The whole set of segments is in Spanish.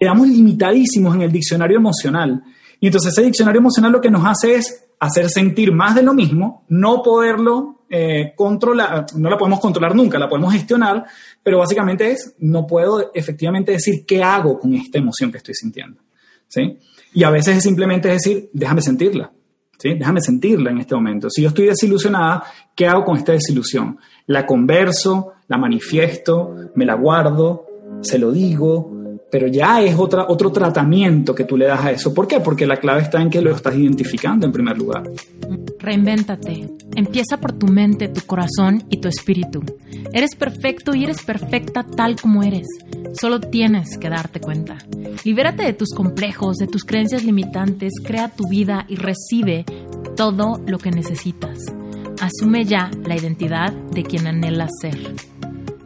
quedamos limitadísimos en el diccionario emocional. Y entonces ese diccionario emocional lo que nos hace es hacer sentir más de lo mismo, no poderlo eh, controlar, no la podemos controlar nunca, la podemos gestionar, pero básicamente es, no puedo efectivamente decir qué hago con esta emoción que estoy sintiendo. ¿sí? Y a veces es simplemente decir, déjame sentirla. ¿Sí? Déjame sentirla en este momento. Si yo estoy desilusionada, ¿qué hago con esta desilusión? La converso, la manifiesto, me la guardo, se lo digo, pero ya es otra, otro tratamiento que tú le das a eso. ¿Por qué? Porque la clave está en que lo estás identificando en primer lugar. Reinvéntate. Empieza por tu mente, tu corazón y tu espíritu. Eres perfecto y eres perfecta tal como eres. Solo tienes que darte cuenta. Libérate de tus complejos, de tus creencias limitantes, crea tu vida y recibe todo lo que necesitas. Asume ya la identidad de quien anhelas ser.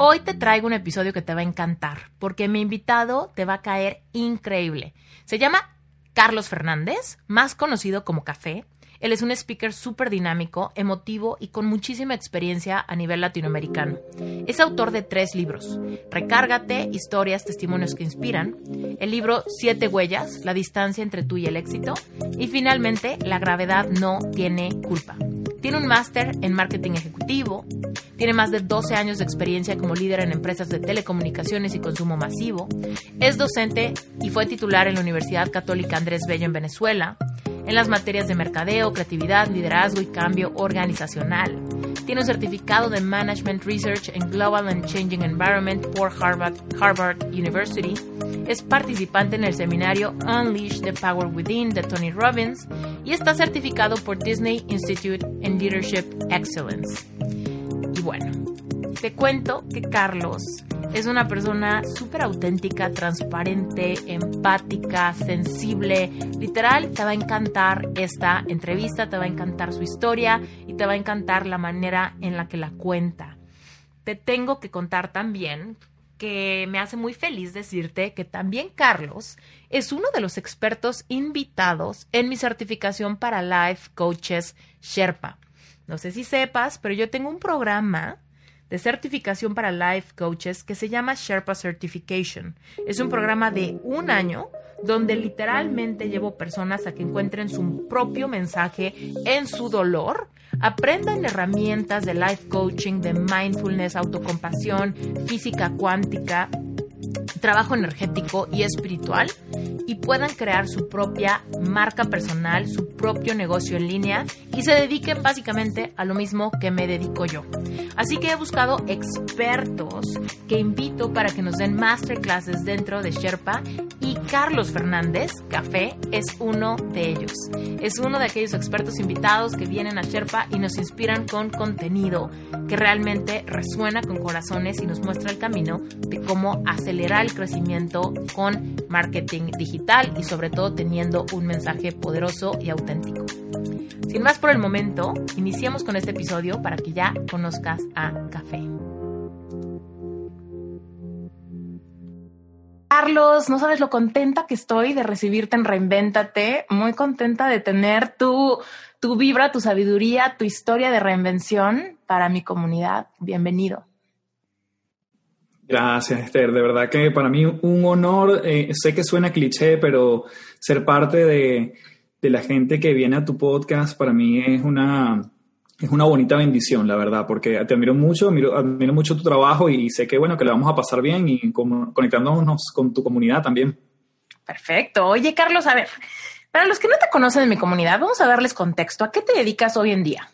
Hoy te traigo un episodio que te va a encantar, porque mi invitado te va a caer increíble. Se llama Carlos Fernández, más conocido como Café. Él es un speaker súper dinámico, emotivo y con muchísima experiencia a nivel latinoamericano. Es autor de tres libros: Recárgate, historias, testimonios que inspiran, el libro Siete huellas, la distancia entre tú y el éxito, y finalmente La gravedad no tiene culpa. Tiene un máster en marketing ejecutivo, tiene más de 12 años de experiencia como líder en empresas de telecomunicaciones y consumo masivo, es docente y fue titular en la Universidad Católica Andrés Bello en Venezuela, en las materias de mercadeo, creatividad, liderazgo y cambio organizacional. Tiene un certificado de Management Research en Global and Changing Environment por Harvard, University. Es participante en el seminario Unleash the Power Within de Tony Robbins y está certificado por Disney Institute in Leadership Excellence. Y bueno, te cuento que Carlos es una persona súper auténtica, transparente, empática, sensible. Literal, te va a encantar esta entrevista, te va a encantar su historia y te va a encantar la manera en la que la cuenta. Te tengo que contar también que me hace muy feliz decirte que también Carlos es uno de los expertos invitados en mi certificación para Life Coaches Sherpa. No sé si sepas, pero yo tengo un programa de certificación para life coaches que se llama Sherpa Certification. Es un programa de un año donde literalmente llevo personas a que encuentren su propio mensaje en su dolor, aprendan herramientas de life coaching, de mindfulness, autocompasión, física cuántica, trabajo energético y espiritual y puedan crear su propia marca personal, su propio negocio en línea y se dediquen básicamente a lo mismo que me dedico yo. Así que he buscado expertos que invito para que nos den masterclasses dentro de Sherpa y Carlos Fernández, Café, es uno de ellos. Es uno de aquellos expertos invitados que vienen a Sherpa y nos inspiran con contenido que realmente resuena con corazones y nos muestra el camino de cómo acelerar el crecimiento con marketing digital y sobre todo teniendo un mensaje poderoso y auténtico. Sin más por el momento, iniciemos con este episodio para que ya conozcas a Café. Carlos, no sabes lo contenta que estoy de recibirte en Reinvéntate, muy contenta de tener tu, tu vibra, tu sabiduría, tu historia de reinvención para mi comunidad. Bienvenido. Gracias, Esther. De verdad que para mí un honor, eh, sé que suena cliché, pero ser parte de, la gente que viene a tu podcast para mí es una, es una bonita bendición, la verdad, porque te admiro mucho, admiro, mucho tu trabajo y sé que, bueno, que le vamos a pasar bien y conectándonos con tu comunidad también. Perfecto. Oye, Carlos, a ver, para los que no te conocen de mi comunidad, vamos a darles contexto. ¿A qué te dedicas hoy en día?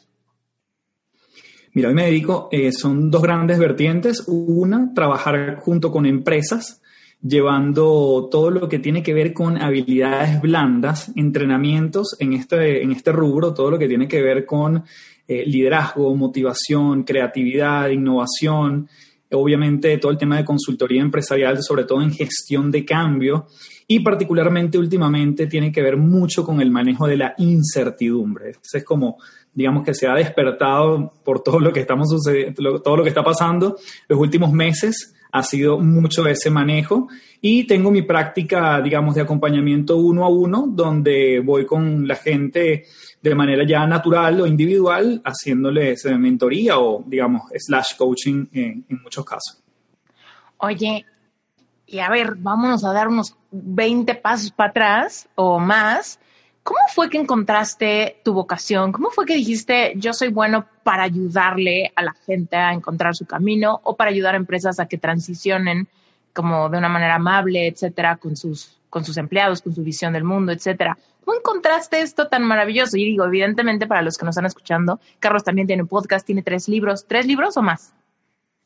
Mira, hoy me dedico, eh, son dos grandes vertientes. Una, trabajar junto con empresas, llevando todo lo que tiene que ver con habilidades blandas, entrenamientos en este, en este rubro, todo lo que tiene que ver con eh, liderazgo, motivación, creatividad, innovación, obviamente todo el tema de consultoría empresarial, sobre todo en gestión de cambio. Y particularmente últimamente tiene que ver mucho con el manejo de la incertidumbre. es como, digamos que se ha despertado por todo lo que estamos sucediendo, todo lo que está pasando los últimos meses, ha sido mucho ese manejo y tengo mi práctica, digamos, de acompañamiento uno a uno, donde voy con la gente de manera ya natural o individual, haciéndoles mentoría o, digamos, slash coaching en, en muchos casos. Oye, y a ver, vámonos a dar unos 20 pasos para atrás o más. ¿Cómo fue que encontraste tu vocación? ¿Cómo fue que dijiste, yo soy bueno para ayudarle a la gente a encontrar su camino o para ayudar a empresas a que transicionen como de una manera amable, etcétera, con sus, con sus empleados, con su visión del mundo, etcétera? ¿Cómo encontraste esto tan maravilloso? Y digo, evidentemente, para los que nos están escuchando, Carlos también tiene un podcast, tiene tres libros. ¿Tres libros o más?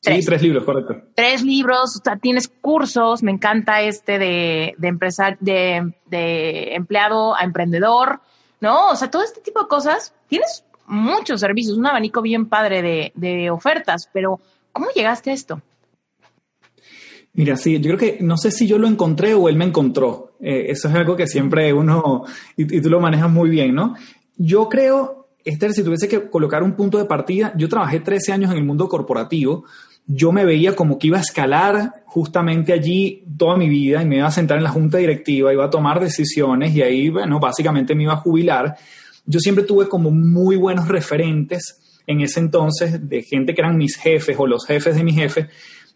Sí, tres libros, correcto. Tres libros, o sea, tienes cursos, me encanta este de, de, de, de empleado a emprendedor, ¿no? O sea, todo este tipo de cosas. Tienes muchos servicios, un abanico bien padre de, de ofertas, pero ¿cómo llegaste a esto? Mira, sí, yo creo que no sé si yo lo encontré o él me encontró. Eh, eso es algo que siempre uno, y, y, tú lo manejas muy bien, ¿no? Yo creo, Esther, si tuviese que colocar un punto de partida, yo trabajé 13 años en el mundo corporativo, yo me veía como que iba a escalar justamente allí toda mi vida y me iba a sentar en la junta directiva, iba a tomar decisiones y ahí, bueno, básicamente me iba a jubilar. Yo siempre tuve como muy buenos referentes en ese entonces de gente que eran mis jefes o los jefes de mis jefes.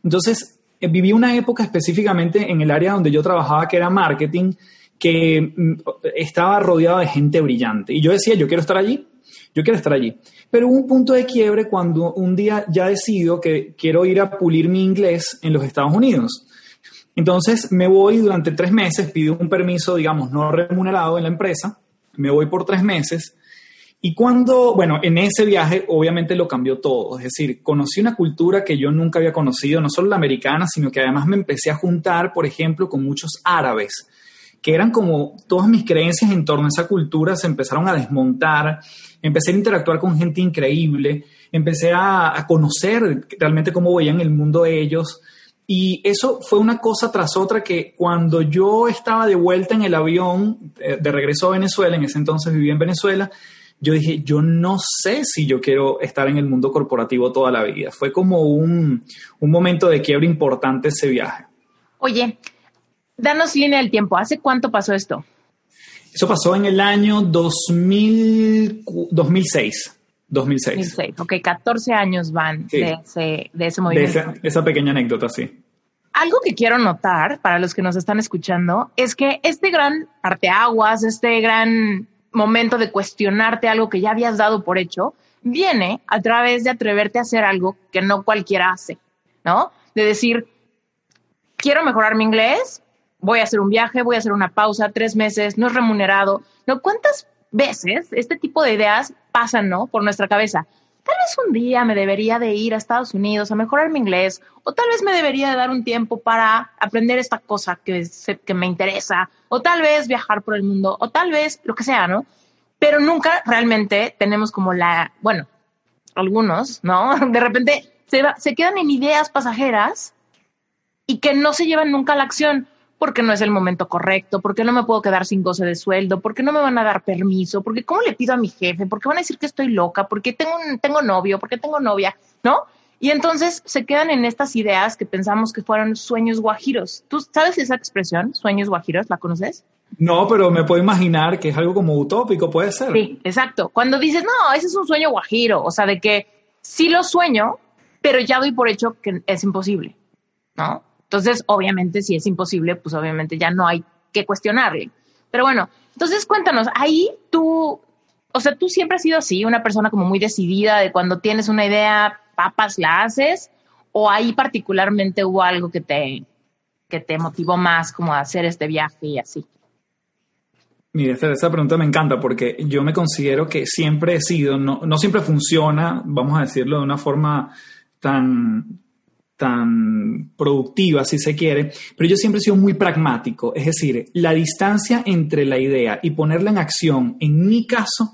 Entonces, eh, viví una época específicamente en el área donde yo trabajaba, que era marketing, que mm, estaba rodeado de gente brillante. Y yo decía, yo quiero estar allí, yo quiero estar allí. Pero hubo un punto de quiebre cuando un día ya decido que quiero ir a pulir mi inglés en los Estados Unidos. Entonces me voy durante tres meses, pido un permiso, digamos, no remunerado en la empresa, me voy por tres meses. Y cuando, bueno, en ese viaje obviamente lo cambió todo, es decir, conocí una cultura que yo nunca había conocido, no solo la americana, sino que además me empecé a juntar, por ejemplo, con muchos árabes, que eran como todas mis creencias en torno a esa cultura se empezaron a desmontar, empecé a interactuar con gente increíble, empecé a, conocer realmente cómo veían el mundo de ellos. Y eso fue una cosa tras otra que cuando yo estaba de vuelta en el avión eh, de regreso a Venezuela, en ese entonces vivía en Venezuela, yo dije, yo no sé si yo quiero estar en el mundo corporativo toda la vida. Fue como un, un momento de quiebre importante ese viaje. Oye, danos línea del tiempo. ¿Hace cuánto pasó esto? Eso pasó en el año 2000, 2006. 2006. 2006. Ok, 14 años van de, ese, de ese movimiento. De esa, esa pequeña anécdota, sí. Algo que quiero notar para los que nos están escuchando es que este gran parteaguas, este gran momento de cuestionarte algo que ya habías dado por hecho, viene a través de atreverte a hacer algo que no cualquiera hace, ¿no? De decir, quiero mejorar mi inglés, voy a hacer un viaje, voy a hacer una pausa, tres meses, no es remunerado. ¿No? ¿Cuántas veces este tipo de ideas pasan, ¿no? Por nuestra cabeza. Tal vez un día me debería de ir a Estados Unidos a mejorar mi inglés, o tal vez me debería de dar un tiempo para aprender esta cosa que, que me interesa, o tal vez viajar por el mundo, o tal vez lo que sea, ¿no? Pero nunca realmente tenemos como la, bueno, algunos, ¿no? De repente se, se quedan en ideas pasajeras y que no se llevan nunca a la acción porque no es el momento correcto, porque no me puedo quedar sin goce de sueldo, porque no me van a dar permiso, porque cómo le pido a mi jefe, porque van a decir que estoy loca, porque tengo, tengo novio, porque tengo novia, ¿no? Y entonces se quedan en estas ideas que pensamos que fueron sueños guajiros. ¿Tú sabes esa expresión, sueños guajiros? ¿La conoces? No, pero me puedo imaginar que es algo como utópico, puede ser. Sí, exacto. Cuando dices, no, ese es un sueño guajiro, o sea, de que sí lo sueño, pero ya doy por hecho que es imposible, ¿no? Entonces, obviamente, si es imposible, pues obviamente ya no hay que cuestionarle. Pero bueno, entonces cuéntanos, ahí tú, o sea, tú siempre has sido así, una persona como muy decidida de cuando tienes una idea, papas, la haces, o ahí particularmente hubo algo que te, que te motivó más como a hacer este viaje y así. Mira, esa pregunta me encanta porque yo me considero que siempre he sido, no, no siempre funciona, vamos a decirlo de una forma tan, tan productiva, si se quiere, pero yo siempre he sido muy pragmático, es decir, la distancia entre la idea y ponerla en acción, en mi caso,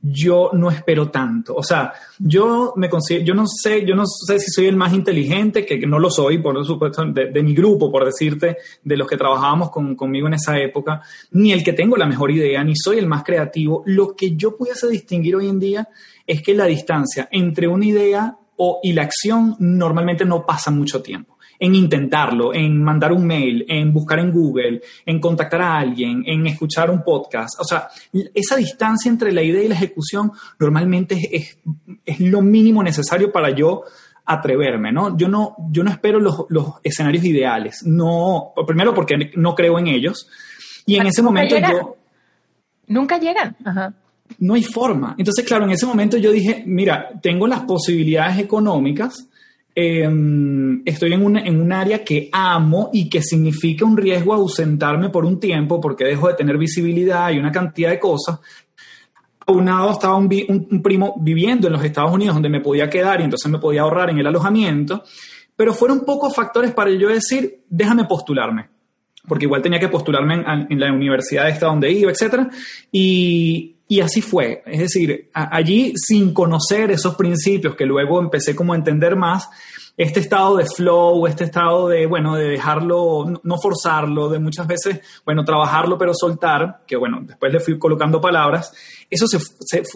yo no espero tanto. O sea, yo me considero, yo no sé, yo no sé si soy el más inteligente, que no lo soy, por supuesto, de, mi grupo, por decirte, de los que trabajábamos conmigo en esa época, ni el que tengo la mejor idea, ni soy el más creativo. Lo que yo pudiese distinguir hoy en día es que la distancia entre una idea o, y la acción normalmente no pasa mucho tiempo en intentarlo, en mandar un mail, en buscar en Google, en contactar a alguien, en escuchar un podcast. O sea, esa distancia entre la idea y la ejecución normalmente es, es, lo mínimo necesario para yo atreverme, ¿no? Yo no, yo no espero los, los escenarios ideales. No, primero porque no creo en ellos. Y en ese momento yo... Nunca llegan. No hay forma. Entonces, claro, en ese momento yo dije, mira, tengo las posibilidades económicas, Em, estoy en un, en un área que amo y que significa un riesgo ausentarme por un tiempo porque dejo de tener visibilidad y una cantidad de cosas. A un lado estaba un, un, primo viviendo en los Estados Unidos donde me podía quedar y entonces me podía ahorrar en el alojamiento, pero fueron pocos factores para yo decir, déjame postularme, porque igual tenía que postularme en, la universidad esta donde iba, etc. Y, y así fue. Es decir, allí sin conocer esos principios que luego empecé como a entender más, este estado de flow, este estado de, bueno, de dejarlo, no forzarlo, de muchas veces, bueno, trabajarlo pero soltar, que bueno, después le fui colocando palabras, eso se,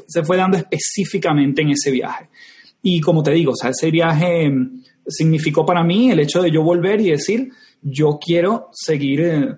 se, fue dando específicamente en ese viaje. Y como te digo, ese viaje significó para mí el hecho de yo volver y decir, yo quiero seguir eh,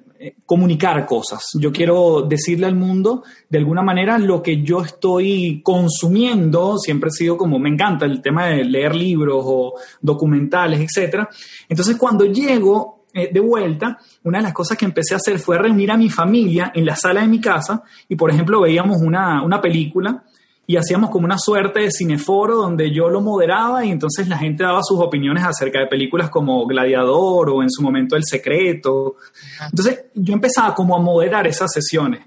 comunicar cosas. Yo quiero decirle al mundo de alguna manera lo que yo estoy consumiendo. Siempre he sido como, me encanta el tema de leer libros o documentales, etc. Entonces cuando llego eh, de vuelta, una de las cosas que empecé a hacer fue reunir a mi familia en la sala de mi casa y, por ejemplo, veíamos una, una película y hacíamos como una suerte de cineforo donde yo lo moderaba y entonces la gente daba sus opiniones acerca de películas como Gladiador o en su momento El Secreto. Entonces yo empezaba como a moderar esas sesiones.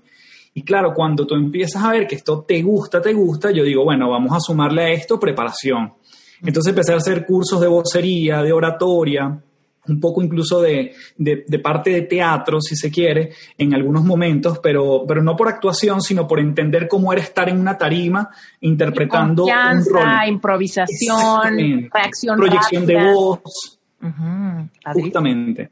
Y claro, cuando tú empiezas a ver que esto te gusta, te gusta, yo digo, bueno, vamos a sumarle a esto preparación. Entonces empecé a hacer cursos de vocería, de oratoria, un poco incluso de, de, parte de teatro, si se quiere, en algunos momentos, pero, pero no por actuación, sino por entender cómo era estar en una tarima interpretando un rol. improvisación, reacción proyección de voz. Justamente.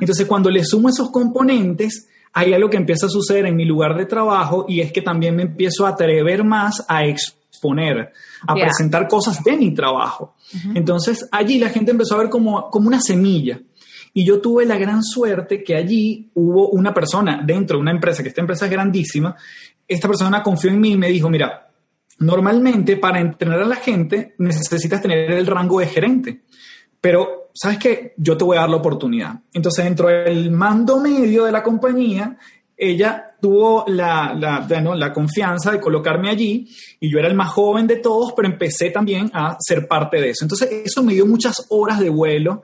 Entonces, cuando le sumo esos componentes, hay algo que empieza a suceder en mi lugar de trabajo y es que también me empiezo a atrever más a exponer, a presentar cosas de mi trabajo. Entonces allí la gente empezó a ver como, como una semilla. Y yo tuve la gran suerte que allí hubo una persona dentro de una empresa, que esta empresa es grandísima, esta persona confió en mí y me dijo, mira, normalmente para entrenar a la gente necesitas tener el rango de gerente, pero sabes qué, yo te voy a dar la oportunidad. Entonces dentro del mando medio de la compañía, ella tuvo la, la, confianza de colocarme allí y yo era el más joven de todos, pero empecé también a ser parte de eso. Entonces eso me dio muchas horas de vuelo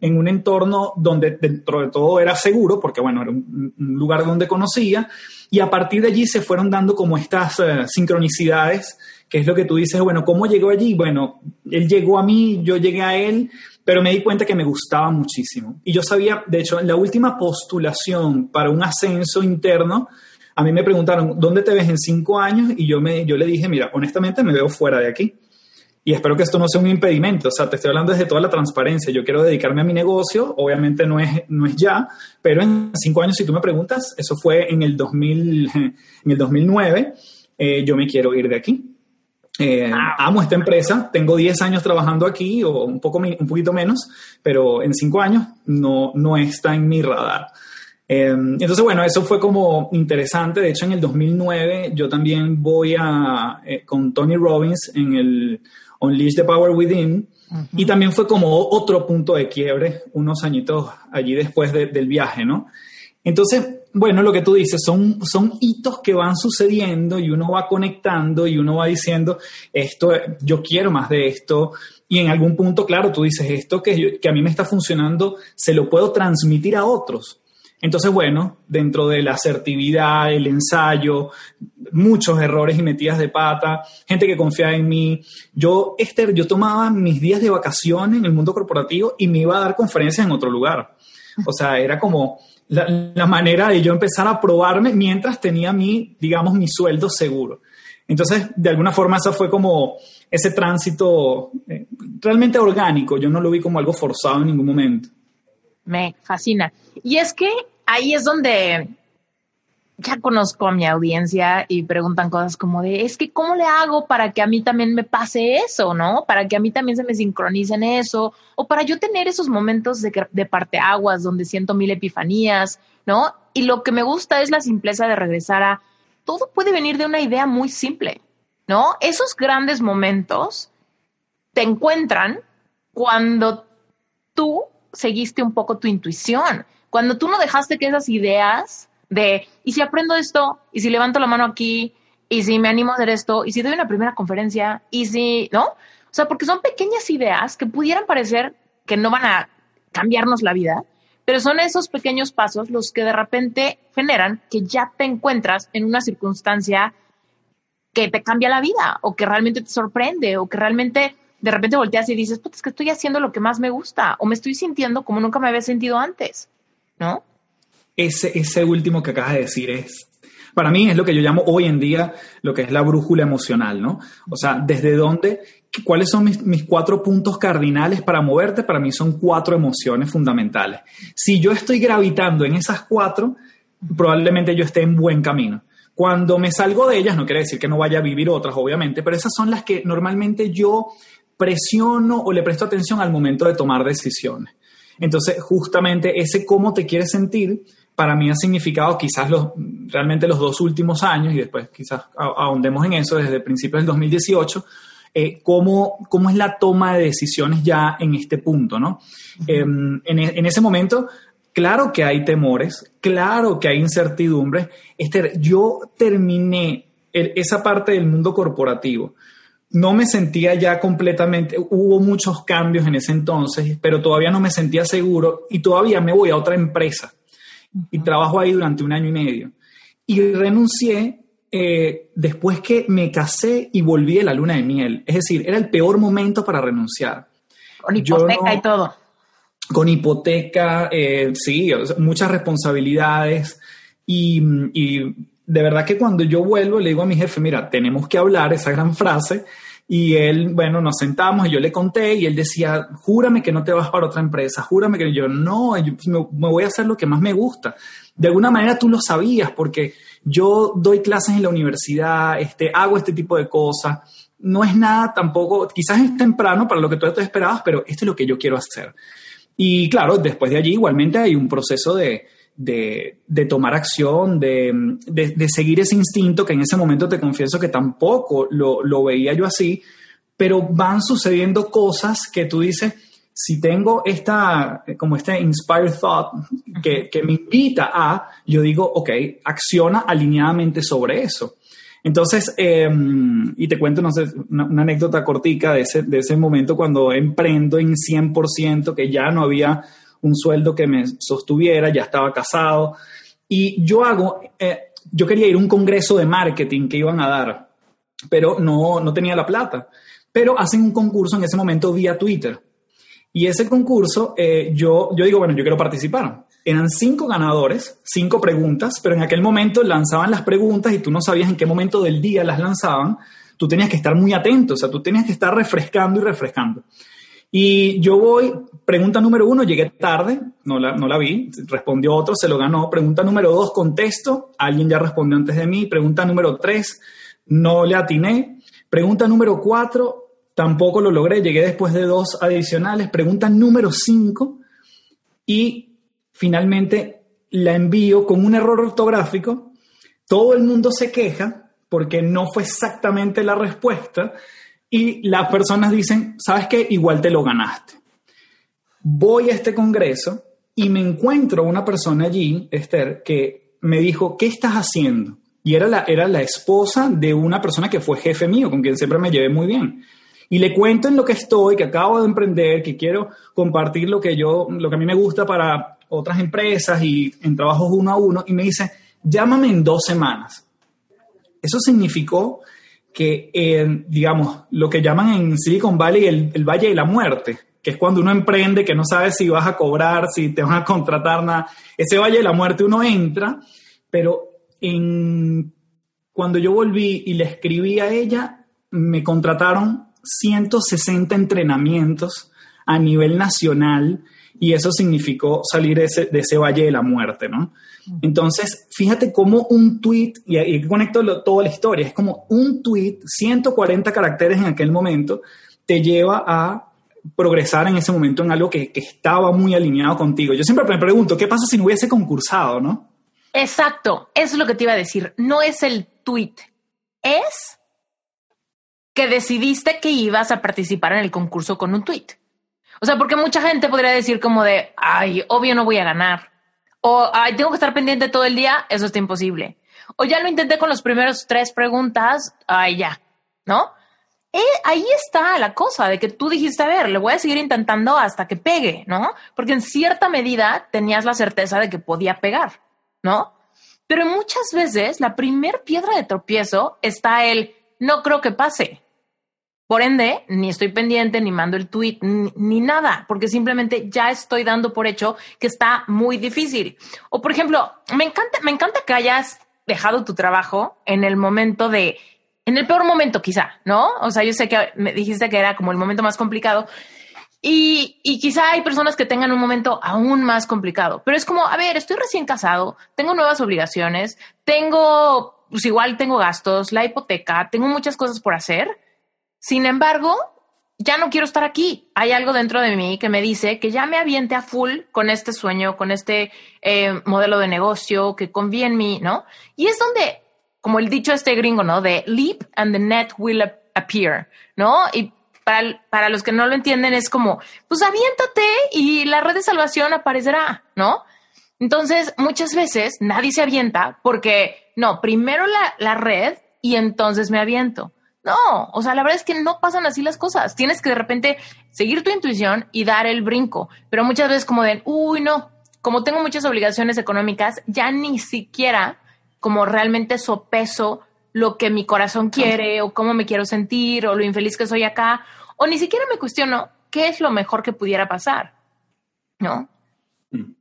en un entorno donde dentro de todo era seguro, porque bueno, era un, lugar donde conocía, y a partir de allí se fueron dando como estas eh, sincronicidades, que es lo que tú dices, bueno, ¿cómo llegó allí? Bueno, él llegó a mí, yo llegué a él, pero me di cuenta que me gustaba muchísimo. Y yo sabía, de hecho, en la última postulación para un ascenso interno, a mí me preguntaron, ¿dónde te ves en cinco años? Y yo, me, yo le dije, mira, honestamente me veo fuera de aquí. Y espero que esto no sea un impedimento, o sea, te estoy hablando desde toda la transparencia. Yo quiero dedicarme a mi negocio, obviamente no es, no es ya, pero en cinco años, si tú me preguntas, eso fue en el, 2000, en el 2009, eh, yo me quiero ir de aquí. Eh, amo esta empresa, tengo 10 años trabajando aquí o un, poco, un poquito menos, pero en 5 años no, no está en mi radar. Eh, entonces, bueno, eso fue como interesante. De hecho, en el 2009 yo también voy a, eh, con Tony Robbins en el Unleash the Power Within. Y también fue como otro punto de quiebre unos añitos allí después del viaje, ¿no? Entonces, bueno, lo que tú dices, son, son hitos que van sucediendo y uno va conectando y uno va diciendo, esto, yo quiero más de esto. Y en algún punto, claro, tú dices, esto que, a mí me está funcionando, se lo puedo transmitir a otros. Entonces, bueno, dentro de la asertividad, el ensayo, muchos errores y metidas de pata, gente que confía en mí. Yo, Esther, yo tomaba mis días de vacaciones en el mundo corporativo y me iba a dar conferencias en otro lugar. O sea, era como, la, manera de yo empezar a probarme mientras tenía mi, digamos, mi sueldo seguro. Entonces, de alguna forma, eso fue como ese tránsito eh, realmente orgánico. Yo no lo vi como algo forzado en ningún momento. Me fascina. Y es que ahí es donde ya conozco a mi audiencia y preguntan cosas como de, es que ¿cómo le hago para que a mí también me pase eso, no? Para que a mí también se me sincronice en eso, o para yo tener esos momentos de, de parteaguas donde siento mil epifanías, ¿no? Y lo que me gusta es la simpleza de regresar a, todo puede venir de una idea muy simple, ¿no? Esos grandes momentos te encuentran cuando tú seguiste un poco tu intuición, cuando tú no dejaste que esas ideas de, ¿y si aprendo esto? ¿Y si levanto la mano aquí? ¿Y si me animo a hacer esto? ¿Y si doy una primera conferencia? ¿Y si, no? O sea, porque son pequeñas ideas que pudieran parecer que no van a cambiarnos la vida, pero son esos pequeños pasos los que de repente generan que ya te encuentras en una circunstancia que te cambia la vida o que realmente te sorprende o que realmente de repente volteas y dices, pues es que estoy haciendo lo que más me gusta o me estoy sintiendo como nunca me había sentido antes, ¿no? Ese, ese último que acabas de decir es, para mí es lo que yo llamo hoy en día lo que es la brújula emocional, ¿no? O sea, desde dónde, cuáles son mis, mis, cuatro puntos cardinales para moverte, para mí son cuatro emociones fundamentales. Si yo estoy gravitando en esas cuatro, probablemente yo esté en buen camino. Cuando me salgo de ellas, no quiere decir que no vaya a vivir otras, obviamente, pero esas son las que normalmente yo presiono o le presto atención al momento de tomar decisiones. Entonces, justamente ese cómo te quieres sentir para mí ha significado quizás los, realmente los dos últimos años, y después quizás ahondemos en eso desde principios del 2018, eh, cómo, cómo, es la toma de decisiones ya en este punto, ¿no? Em, en, en, ese momento, claro que hay temores, claro que hay incertidumbres. Este, yo terminé esa parte del mundo corporativo. No me sentía ya completamente, hubo muchos cambios en ese entonces, pero todavía no me sentía seguro y todavía me voy a otra empresa y trabajo ahí durante un año y medio. Y renuncié eh, después que me casé y volví a la luna de miel. Es decir, era el peor momento para renunciar. Con hipoteca y todo. Con hipoteca, eh, sí, muchas responsabilidades. Y, y de verdad que cuando yo vuelvo le digo a mi jefe, mira, tenemos que hablar esa gran frase y él, bueno, nos sentamos y yo le conté y él decía, júrame que no te vas para otra empresa, júrame que yo no, yo me, voy a hacer lo que más me gusta. De alguna manera tú lo sabías porque yo doy clases en la universidad, este, hago este tipo de cosas. No es nada tampoco, quizás es temprano para lo que tú te esperabas, pero esto es lo que yo quiero hacer. Y claro, después de allí igualmente hay un proceso de, de, tomar acción, de, de, seguir ese instinto que en ese momento te confieso que tampoco lo, lo, veía yo así, pero van sucediendo cosas que tú dices, si tengo esta, como este inspired thought que, que me invita a, yo digo, ok, acciona alineadamente sobre eso. Entonces, em, y te cuento, no sé, una, una, anécdota cortica de ese, de ese momento cuando emprendo en 100%, que ya no había un sueldo que me sostuviera, ya estaba casado. Y yo hago, eh, yo quería ir a un congreso de marketing que iban a dar, pero no, no tenía la plata. Pero hacen un concurso en ese momento vía Twitter. Y ese concurso, eh, yo, yo digo, bueno, yo quiero participar. Eran cinco ganadores, cinco preguntas, pero en aquel momento lanzaban las preguntas y tú no sabías en qué momento del día las lanzaban. Tú tenías que estar muy atento, o sea, tú tenías que estar refrescando y refrescando. Y yo voy, pregunta número uno, llegué tarde, no la, no la vi, respondió otro, se lo ganó. Pregunta número dos, contesto, alguien ya respondió antes de mí. Pregunta número tres, no le atiné. Pregunta número cuatro, tampoco lo logré, llegué después de dos adicionales. Pregunta número cinco y finalmente la envío con un error ortográfico. Todo el mundo se queja porque no fue exactamente la respuesta y las personas dicen, ¿sabes qué? Igual te lo ganaste. Voy a este congreso y me encuentro una persona allí, Esther, que me dijo, ¿qué estás haciendo? Y era la, era la esposa de una persona que fue jefe mío, con quien siempre me llevé muy bien. Y le cuento en lo que estoy, que acabo de emprender, que quiero compartir lo que yo, lo que a mí me gusta para otras empresas y en trabajos uno a uno. Y me dice, llámame en dos semanas. Eso significó que, eh, digamos, lo que llaman en Silicon Valley el, el, Valle de la Muerte, que es cuando uno emprende, que no sabe si vas a cobrar, si te van a contratar, nada. Ese Valle de la Muerte uno entra, pero en cuando yo volví y le escribí a ella, me contrataron 160 entrenamientos a nivel nacional y eso significó salir de ese, de ese valle de la muerte, ¿no? Entonces, fíjate cómo un tweet, y ahí conecto toda la historia, es como un tweet, 140 caracteres en aquel momento, te lleva a progresar en ese momento en algo que, que estaba muy alineado contigo. Yo siempre me pregunto, ¿qué pasa si no hubiese concursado, no? Exacto, eso es lo que te iba a decir. No es el tweet, es que decidiste que ibas a participar en el concurso con un tweet. O sea, porque mucha gente podría decir como de, ay, obvio no voy a ganar. O, ay, tengo que estar pendiente todo el día, eso está imposible. O ya lo intenté con los primeros tres preguntas, ay, ya, ¿no? Eh, ahí está la cosa de que tú dijiste, a ver, le voy a seguir intentando hasta que pegue, ¿no? Porque en cierta medida tenías la certeza de que podía pegar, ¿no? Pero muchas veces la primer piedra de tropiezo está el no creo que pase. Por ende, ni estoy pendiente, ni mando el tweet, ni, nada, porque simplemente ya estoy dando por hecho que está muy difícil. O por ejemplo, me encanta, me encanta que hayas dejado tu trabajo en el momento de, en el peor momento quizá, ¿no? O sea, yo sé que me dijiste que era como el momento más complicado, y, y, quizá hay personas que tengan un momento aún más complicado, pero es como, a ver, estoy recién casado, tengo nuevas obligaciones, tengo, pues igual tengo gastos, la hipoteca, tengo muchas cosas por hacer. Sin embargo, ya no quiero estar aquí. Hay algo dentro de mí que me dice que ya me aviente a full con este sueño, con este eh, modelo de negocio, que confía en mí, ¿no? Y es donde, como el dicho este gringo, ¿no? De leap and the net will appear, ¿no? Y para, los que no lo entienden es como, pues aviéntate y la red de salvación aparecerá, ¿no? Entonces, muchas veces nadie se avienta porque, no, primero la, la red y entonces me aviento. No, o sea, la verdad es que no pasan así las cosas. Tienes que de repente seguir tu intuición y dar el brinco. Pero muchas veces como de, uy, no, como tengo muchas obligaciones económicas, ya ni siquiera como realmente sopeso lo que mi corazón quiere o cómo me quiero sentir o lo infeliz que soy acá o ni siquiera me cuestiono qué es lo mejor que pudiera pasar, ¿no? Mm.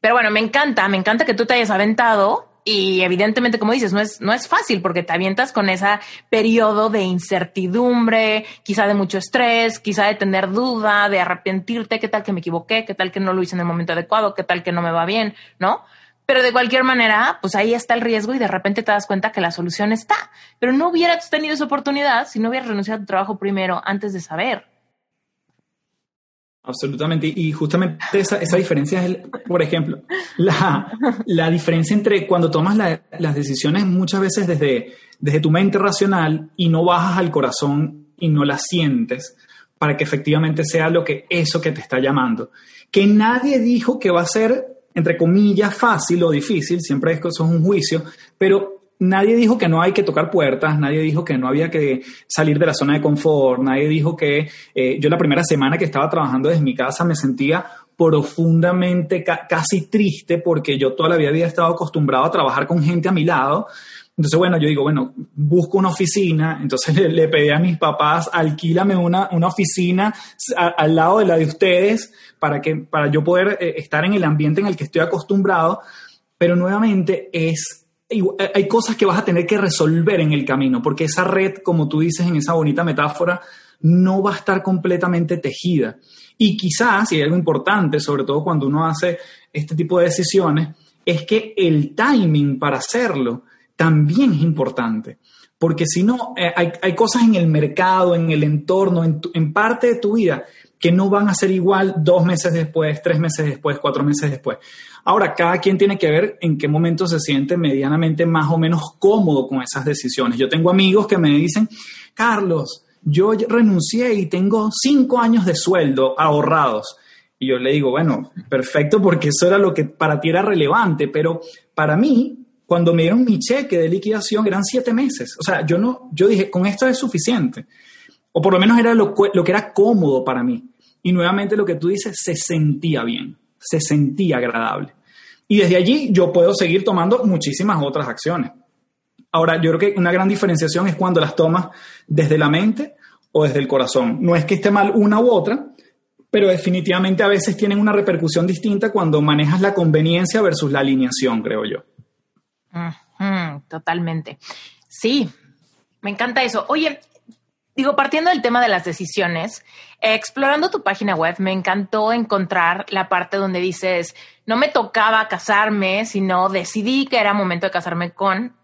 Pero bueno, me encanta, me encanta que tú te hayas aventado y evidentemente, como dices, no es, no es fácil porque te avientas con ese periodo de incertidumbre, quizá de mucho estrés, quizá de tener duda, de arrepentirte, qué tal que me equivoqué, qué tal que no lo hice en el momento adecuado, qué tal que no me va bien, ¿no? Pero de cualquier manera, pues ahí está el riesgo y de repente te das cuenta que la solución está. Pero no hubieras tenido esa oportunidad si no hubieras renunciado a tu trabajo primero antes de saber. Absolutamente. Y justamente esa, diferencia es, por ejemplo, la, la, diferencia entre cuando tomas las decisiones muchas veces desde, desde tu mente racional y no bajas al corazón y no las sientes para que efectivamente sea lo que eso que te está llamando. Que nadie dijo que va a ser entre comillas, fácil o difícil, siempre es, eso es un juicio, pero nadie dijo que no hay que tocar puertas, nadie dijo que no había que salir de la zona de confort, nadie dijo que eh, yo la primera semana que estaba trabajando desde mi casa me sentía profundamente casi triste porque yo toda la vida había estado acostumbrado a trabajar con gente a mi lado. Entonces, bueno, yo digo, bueno, busco una oficina, entonces le, pedí a mis papás, alquílame una, una oficina al lado de la de ustedes para, que, para yo poder eh, estar en el ambiente en el que estoy acostumbrado, pero nuevamente es hay cosas que vas a tener que resolver en el camino, porque esa red, como tú dices en esa bonita metáfora, no va a estar completamente tejida. Y quizás, y hay algo importante, sobre todo cuando uno hace este tipo de decisiones, es que el timing para hacerlo también es importante. Porque si no, eh, hay, cosas en el mercado, en el entorno, en, parte de tu vida que no van a ser igual dos meses después, tres meses después, cuatro meses después. Ahora, cada quien tiene que ver en qué momento se siente medianamente más o menos cómodo con esas decisiones. Yo tengo amigos que me dicen, Carlos, yo renuncié y tengo cinco años de sueldo ahorrados. Y yo le digo, bueno, perfecto, porque eso era lo que para ti era relevante, pero para mí cuando me dieron mi cheque de liquidación eran siete meses. O sea, yo no, yo dije, con esto es suficiente. O por lo menos era lo, que era cómodo para mí. Y nuevamente lo que tú dices, se sentía bien, se sentía agradable. Y desde allí yo puedo seguir tomando muchísimas otras acciones. Ahora, yo creo que una gran diferenciación es cuando las tomas desde la mente o desde el corazón. No es que esté mal una u otra, pero definitivamente a veces tienen una repercusión distinta cuando manejas la conveniencia versus la alineación, creo yo totalmente. Sí, me encanta eso. Oye, digo, partiendo del tema de las decisiones, explorando tu página web, me encantó encontrar la parte donde dices, no me tocaba casarme, sino decidí que era momento de casarme con,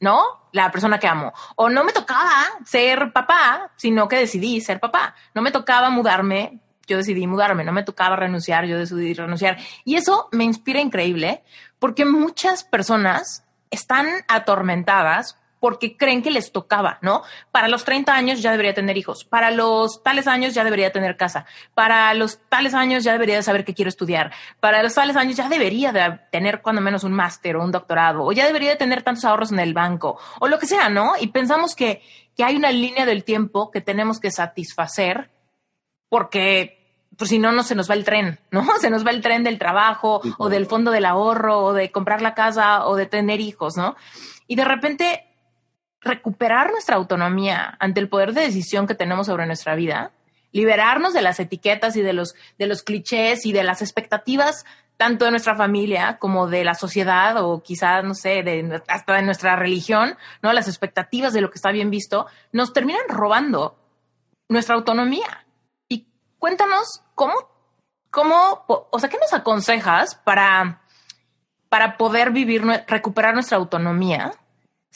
¿no? La persona que amo. O no me tocaba ser papá, sino que decidí ser papá. No me tocaba mudarme, yo decidí mudarme. No me tocaba renunciar, yo decidí renunciar. Y eso me inspira increíble porque muchas personas están atormentadas porque creen que les tocaba, ¿no? Para los 30 años ya debería tener hijos, para los tales años ya debería tener casa, para los tales años ya debería de saber que quiero estudiar, para los tales años ya debería de tener cuando menos un máster o un doctorado, o ya debería de tener tantos ahorros en el banco, o lo que sea, ¿no? Y pensamos que, que hay una línea del tiempo que tenemos que satisfacer porque pues si no, no se nos va el tren, ¿no? Se nos va el tren del trabajo o del fondo del ahorro o de comprar la casa o de tener hijos, ¿no? Y de repente recuperar nuestra autonomía ante el poder de decisión que tenemos sobre nuestra vida, liberarnos de las etiquetas y de los, de los clichés y de las expectativas tanto de nuestra familia como de la sociedad o quizás, no sé, de, hasta de nuestra religión, ¿no? Las expectativas de lo que está bien visto, nos terminan robando nuestra autonomía. Y cuéntanos cómo, cómo, o sea, ¿qué nos aconsejas para, para poder vivir, recuperar nuestra autonomía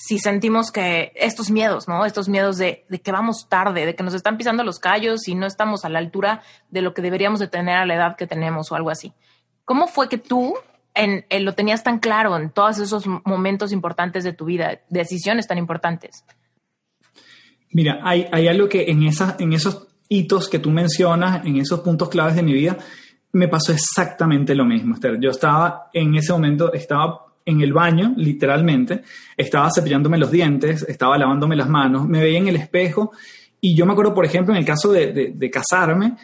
si sentimos que estos miedos, ¿no? Estos miedos de, que vamos tarde, de que nos están pisando los callos y no estamos a la altura de lo que deberíamos de tener a la edad que tenemos o algo así. ¿Cómo fue que tú en, lo tenías tan claro en todos esos momentos importantes de tu vida, decisiones tan importantes? Mira, hay, hay algo que en, esas, en esos hitos que tú mencionas, en esos puntos claves de mi vida, me pasó exactamente lo mismo, Esther. Yo estaba en ese momento, estaba en el baño, literalmente, estaba cepillándome los dientes, estaba lavándome las manos, me veía en el espejo y yo me acuerdo, por ejemplo, en el caso de, casarme,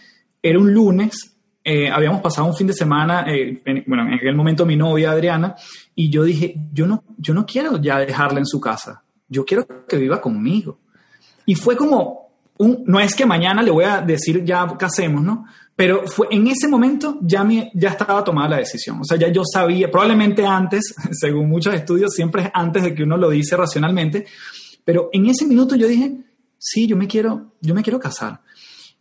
era un lunes, eh, habíamos pasado un fin de semana, eh, bueno, en aquel momento mi novia Adriana, y yo dije, yo no, yo no quiero ya dejarla en su casa, yo quiero que viva conmigo. Y fue como, no es que mañana le voy a decir ya casemos, ¿no? Pero fue, en ese momento ya, me, ya estaba tomada la decisión. O sea, ya yo sabía, probablemente antes, según muchos estudios, siempre es antes de que uno lo dice racionalmente, pero en ese minuto yo dije, sí, yo me quiero, yo me quiero casar.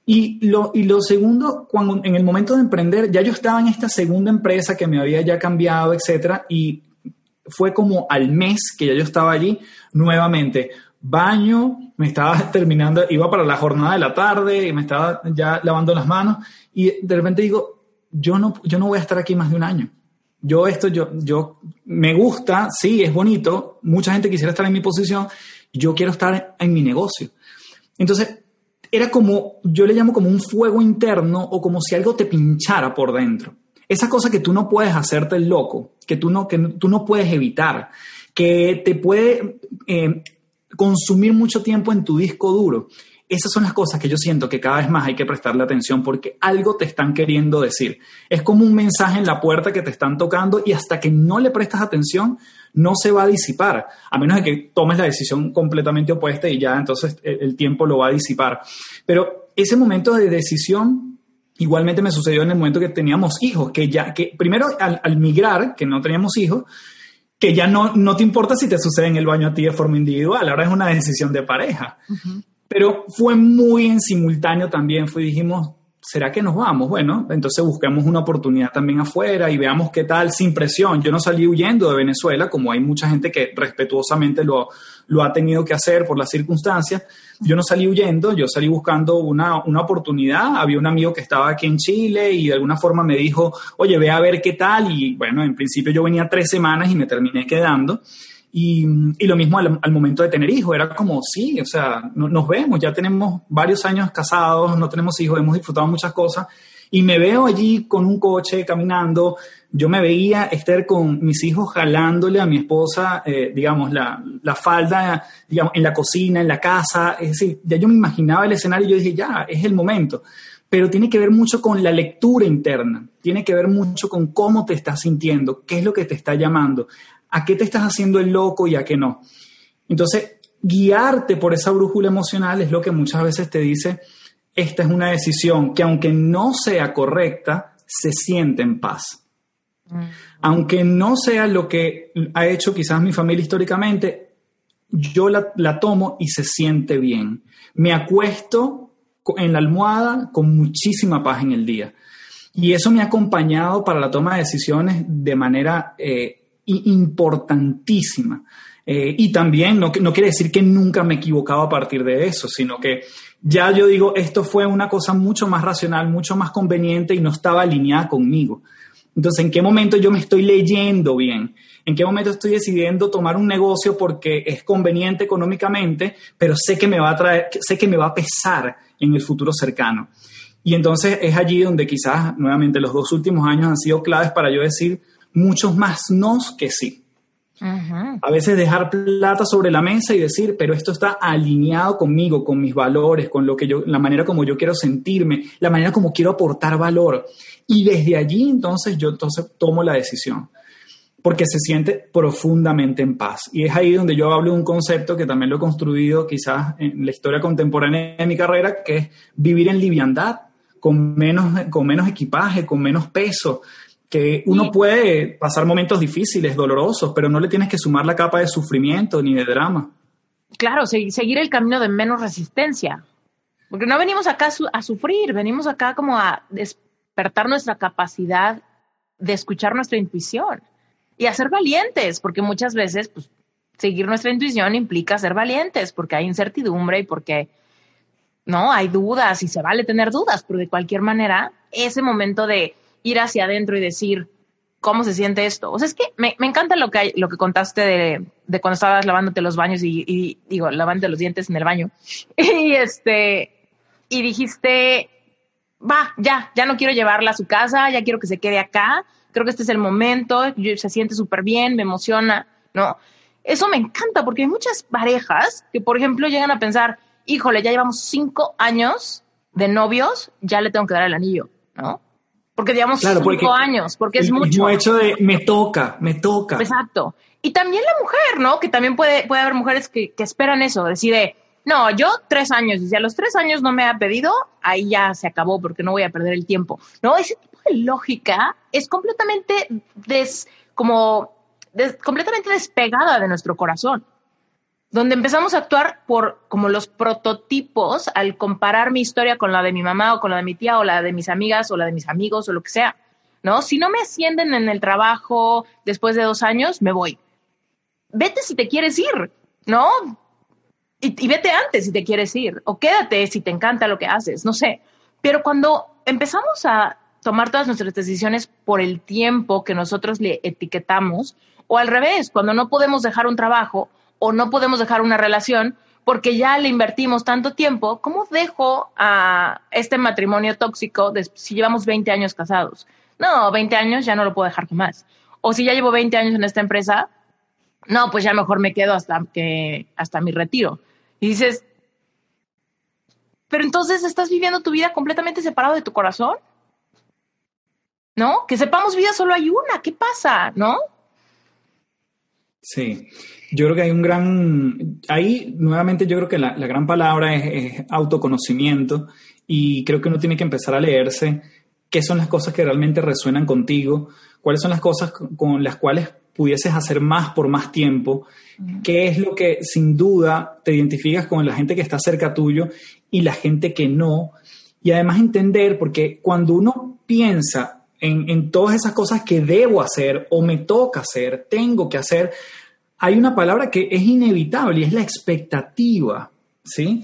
Y lo, y lo segundo, cuando en el momento de emprender, ya yo estaba en esta segunda empresa que me había ya cambiado, etcétera, y fue como al mes que ya yo estaba allí nuevamente baño, me estaba terminando, iba para la jornada de la tarde y me estaba ya lavando las manos y de repente digo, yo no, yo no voy a estar aquí más de un año. Yo esto, yo, yo, me gusta, sí, es bonito, mucha gente quisiera estar en mi posición, yo quiero estar en mi negocio. Entonces, era como, yo le llamo como un fuego interno o como si algo te pinchara por dentro. Esa cosa que tú no puedes hacerte el loco, que tú no, que tú no puedes evitar, que te puede eh, consumir mucho tiempo en tu disco duro. Esas son las cosas que yo siento que cada vez más hay que prestarle atención porque algo te están queriendo decir. Es como un mensaje en la puerta que te están tocando y hasta que no le prestas atención no se va a disipar, a menos de que tomes la decisión completamente opuesta y ya entonces el tiempo lo va a disipar. Pero ese momento de decisión igualmente me sucedió en el momento que teníamos hijos, que ya, que primero al, al migrar, que no teníamos hijos, que ya no, no te importa si te sucede en el baño a ti de forma individual, ahora es una decisión de pareja. Pero fue muy en simultáneo también, fue, dijimos, ¿será que nos vamos? Bueno, entonces busquemos una oportunidad también afuera y veamos qué tal, sin presión. Yo no salí huyendo de Venezuela, como hay mucha gente que respetuosamente lo, lo ha tenido que hacer por las circunstancias. Yo no salí huyendo, yo salí buscando una, una oportunidad. Había un amigo que estaba aquí en Chile y de alguna forma me dijo, oye, ve a ver qué tal. Y bueno, en principio yo venía tres semanas y me terminé quedando. Y, y, lo mismo al, momento de tener hijos, era como, sí, o sea, nos vemos, ya tenemos varios años casados, no tenemos hijos, hemos disfrutado muchas cosas, y me veo allí con un coche caminando, yo me veía estar con mis hijos jalándole a mi esposa, eh, digamos, la, la, falda, digamos, en la cocina, en la casa, es decir, ya yo me imaginaba el escenario y yo dije, ya, es el momento. Pero tiene que ver mucho con la lectura interna, tiene que ver mucho con cómo te estás sintiendo, qué es lo que te está llamando a qué te estás haciendo el loco y a qué no. Entonces, guiarte por esa brújula emocional es lo que muchas veces te dice, esta es una decisión que aunque no sea correcta, se siente en paz. Mm. Aunque no sea lo que ha hecho quizás mi familia históricamente, yo la, la tomo y se siente bien. Me acuesto en la almohada con muchísima paz en el día. Y eso me ha acompañado para la toma de decisiones de manera eh, importantísima. Eh, y también no, no quiere decir que nunca me he equivocado a partir de eso, sino que ya yo digo, esto fue una cosa mucho más racional, mucho más conveniente y no estaba alineada conmigo. Entonces, ¿en qué momento yo me estoy leyendo bien? ¿En qué momento estoy decidiendo tomar un negocio porque es conveniente económicamente, pero sé que me va a traer, sé que me va a pesar en el futuro cercano? Y entonces es allí donde quizás nuevamente los dos últimos años han sido claves para yo decir muchos más nos que sí. A veces dejar plata sobre la mesa y decir, pero esto está alineado conmigo, con mis valores, con lo que yo, la manera como yo quiero sentirme, la manera como quiero aportar valor. Y desde allí entonces yo entonces tomo la decisión, porque se siente profundamente en paz. Y es ahí donde yo hablo de un concepto que también lo he construido quizás en la historia contemporánea de mi carrera, que es vivir en liviandad, con menos, con menos equipaje, con menos peso, que uno puede pasar momentos difíciles, dolorosos, pero no le tienes que sumar la capa de sufrimiento ni de drama. Claro, seguir el camino de menos resistencia. Porque no venimos acá a sufrir, venimos acá como a despertar nuestra capacidad de escuchar nuestra intuición y a ser valientes, porque muchas veces pues, seguir nuestra intuición implica ser valientes, porque hay incertidumbre y porque no hay dudas y se vale tener dudas, pero de cualquier manera, ese momento de ir hacia adentro y decir, ¿cómo se siente esto? O sea, es que me, encanta lo que, hay, lo que contaste de, de, cuando estabas lavándote los baños y, digo, lavándote los dientes en el baño. Y este, y dijiste, va, ya, ya no quiero llevarla a su casa, ya quiero que se quede acá. Creo que este es el momento, se siente súper bien, me emociona, ¿no? Eso me encanta porque hay muchas parejas que, por ejemplo, llegan a pensar, híjole, ya llevamos cinco años de novios, ya le tengo que dar el anillo, ¿no? Porque digamos cinco años, porque es mucho. El hecho de me toca, me toca. Exacto. Y también la mujer, ¿no? Que también puede, puede haber mujeres que, que esperan eso, decide, no, yo tres años, y si a los tres años no me ha pedido, ahí ya se acabó porque no voy a perder el tiempo. No, ese tipo de lógica es completamente des, como, completamente despegada de nuestro corazón donde empezamos a actuar por como los prototipos al comparar mi historia con la de mi mamá o con la de mi tía o la de mis amigas o la de mis amigos o lo que sea, ¿no? Si no me ascienden en el trabajo después de dos años, me voy. Vete si te quieres ir, ¿no? Y, vete antes si te quieres ir, o quédate si te encanta lo que haces, no sé. Pero cuando empezamos a tomar todas nuestras decisiones por el tiempo que nosotros le etiquetamos, o al revés, cuando no podemos dejar un trabajo, o no podemos dejar una relación porque ya le invertimos tanto tiempo, ¿cómo dejo a este matrimonio tóxico si llevamos 20 años casados? No, 20 años ya no lo puedo dejar jamás. O si ya llevo 20 años en esta empresa, no, pues ya mejor me quedo hasta que hasta mi retiro. Y dices, pero entonces estás viviendo tu vida completamente separado de tu corazón. ¿No? Que sepamos vida solo hay una, ¿qué pasa? ¿No? Sí, yo creo que hay un gran, ahí nuevamente yo creo que la, gran palabra es, autoconocimiento y creo que uno tiene que empezar a leerse qué son las cosas que realmente resuenan contigo, cuáles son las cosas con las cuales pudieses hacer más por más tiempo, qué es lo que sin duda te identificas con la gente que está cerca tuyo y la gente que no, y además entender, porque cuando uno piensa en, todas esas cosas que debo hacer o me toca hacer, tengo que hacer, hay una palabra que es inevitable y es la expectativa, ¿sí?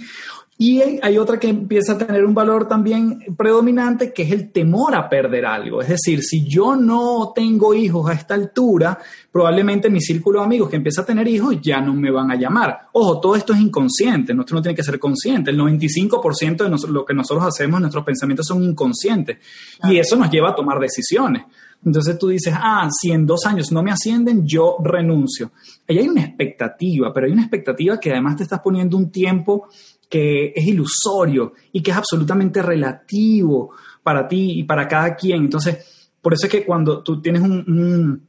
Y hay otra que empieza a tener un valor también predominante, que es el temor a perder algo. Es decir, si yo no tengo hijos a esta altura, probablemente mi círculo de amigos que empieza a tener hijos ya no me van a llamar. Ojo, todo esto es inconsciente, nuestro no tiene que ser consciente. El 95% de lo que nosotros hacemos, nuestros pensamientos son inconscientes. Y eso nos lleva a tomar decisiones. Entonces tú dices, ah, si en dos años no me ascienden, yo renuncio. Ahí hay una expectativa, pero hay una expectativa que además te estás poniendo un tiempo que es ilusorio y que es absolutamente relativo para ti y para cada quien. Entonces, por eso es que cuando tú tienes un,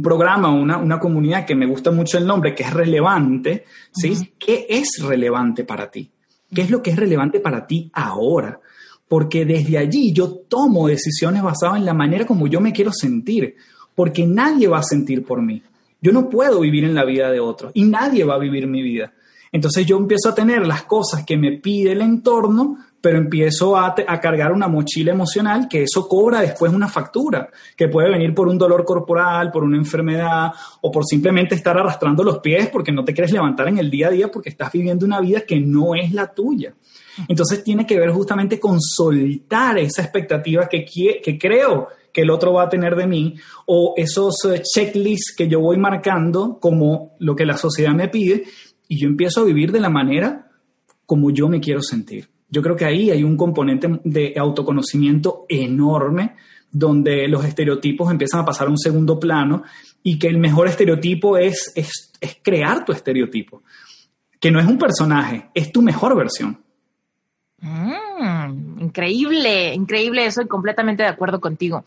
programa o una, una, comunidad que me gusta mucho el nombre, que es relevante, ¿sí? ¿Qué es relevante para ti? ¿Qué es lo que es relevante para ti ahora? Porque desde allí yo tomo decisiones basadas en la manera como yo me quiero sentir, porque nadie va a sentir por mí. Yo no puedo vivir en la vida de otros y nadie va a vivir mi vida. Entonces yo empiezo a tener las cosas que me pide el entorno, pero empiezo a, cargar una mochila emocional que eso cobra después una factura, que puede venir por un dolor corporal, por una enfermedad o por simplemente estar arrastrando los pies porque no te quieres levantar en el día a día porque estás viviendo una vida que no es la tuya. Entonces tiene que ver justamente con soltar esa expectativa que, que creo que el otro va a tener de mí o esos eh, checklists que yo voy marcando como lo que la sociedad me pide y yo empiezo a vivir de la manera como yo me quiero sentir. Yo creo que ahí hay un componente de autoconocimiento enorme donde los estereotipos empiezan a pasar a un segundo plano y que el mejor estereotipo es, es, crear tu estereotipo, que no es un personaje, es tu mejor versión. Mm, increíble, increíble eso completamente de acuerdo contigo.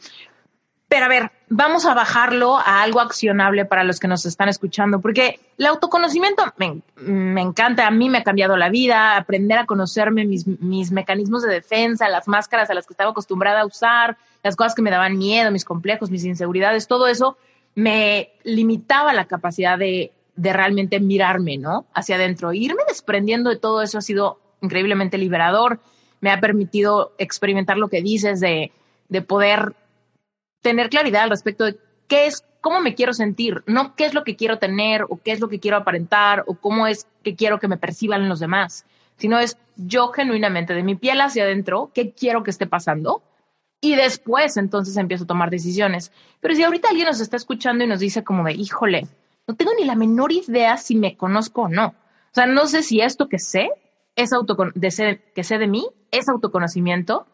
Pero a ver, vamos a bajarlo a algo accionable para los que nos están escuchando, porque el autoconocimiento me, encanta, a mí me ha cambiado la vida, aprender a conocerme, mis, mis, mecanismos de defensa, las máscaras a las que estaba acostumbrada a usar, las cosas que me daban miedo, mis complejos, mis inseguridades, todo eso me limitaba la capacidad de, de realmente mirarme, ¿no? Hacia adentro. irme desprendiendo de todo eso ha sido increíblemente liberador, me ha permitido experimentar lo que dices de, de poder tener claridad al respecto de qué es, cómo me quiero sentir, no qué es lo que quiero tener o qué es lo que quiero aparentar o cómo es que quiero que me perciban los demás, sino es yo genuinamente de mi piel hacia adentro, qué quiero que esté pasando y después entonces empiezo a tomar decisiones. Pero si ahorita alguien nos está escuchando y nos dice como de, híjole, no tengo ni la menor idea si me conozco o no. O sea, no sé si esto que sé es de que sé de mí es autoconocimiento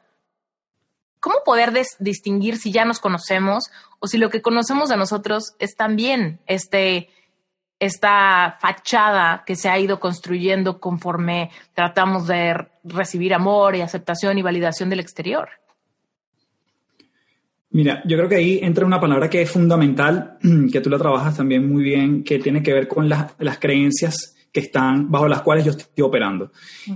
¿cómo poder distinguir si ya nos conocemos o si lo que conocemos de nosotros es también este, esta fachada que se ha ido construyendo conforme tratamos de recibir amor y aceptación y validación del exterior? Mira, yo creo que ahí entra una palabra que es fundamental, que tú la trabajas también muy bien, que tiene que ver con las, las creencias que están bajo las cuales yo estoy operando.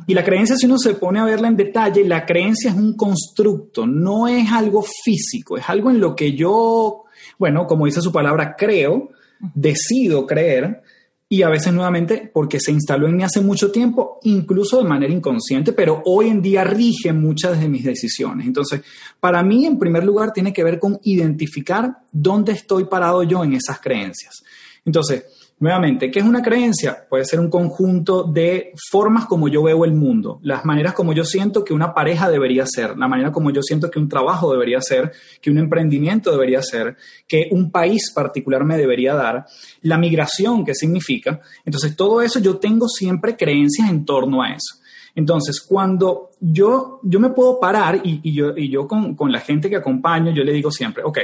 Y la creencia, si uno se pone a verla en detalle, la creencia es un constructo, no es algo físico, es algo en lo que yo, bueno, como dice su palabra, creo, decido creer, y a veces nuevamente porque se instaló en mí hace mucho tiempo, incluso de manera inconsciente, pero hoy en día rige muchas de mis decisiones. Entonces, para mí, en primer lugar, tiene que ver con identificar dónde estoy parado yo en esas creencias. Entonces, Nuevamente, ¿qué es una creencia? Puede ser un conjunto de formas como yo veo el mundo, las maneras como yo siento que una pareja debería ser, la manera como yo siento que un trabajo debería ser, que un emprendimiento debería ser, que un país particular me debería dar, la migración, ¿qué significa? Entonces, todo eso yo tengo siempre creencias en torno a eso. Entonces, cuando yo, yo me puedo parar y, yo, y yo con, con la gente que acompaño, yo le digo siempre, ok,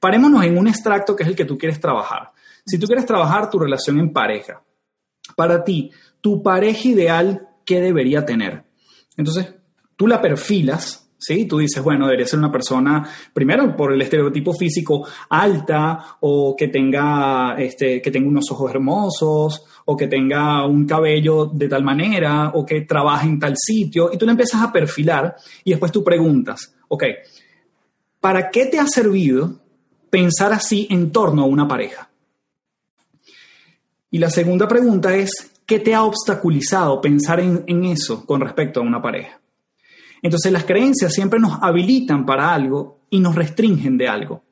parémonos en un extracto que es el que tú quieres trabajar. Si tú quieres trabajar tu relación en pareja, para ti, tu pareja ideal, ¿qué debería tener? Entonces, tú la perfilas, ¿sí? Tú dices, bueno, debería ser una persona, primero, por el estereotipo físico, alta, o que tenga, este, que tenga unos ojos hermosos, o que tenga un cabello de tal manera, o que trabaje en tal sitio, y tú le empiezas a perfilar, y después tú preguntas, ok, ¿para qué te ha servido pensar así en torno a una pareja? Y la segunda pregunta es, ¿qué te ha obstaculizado pensar en, eso con respecto a una pareja? Entonces las creencias siempre nos habilitan para algo y nos restringen de algo.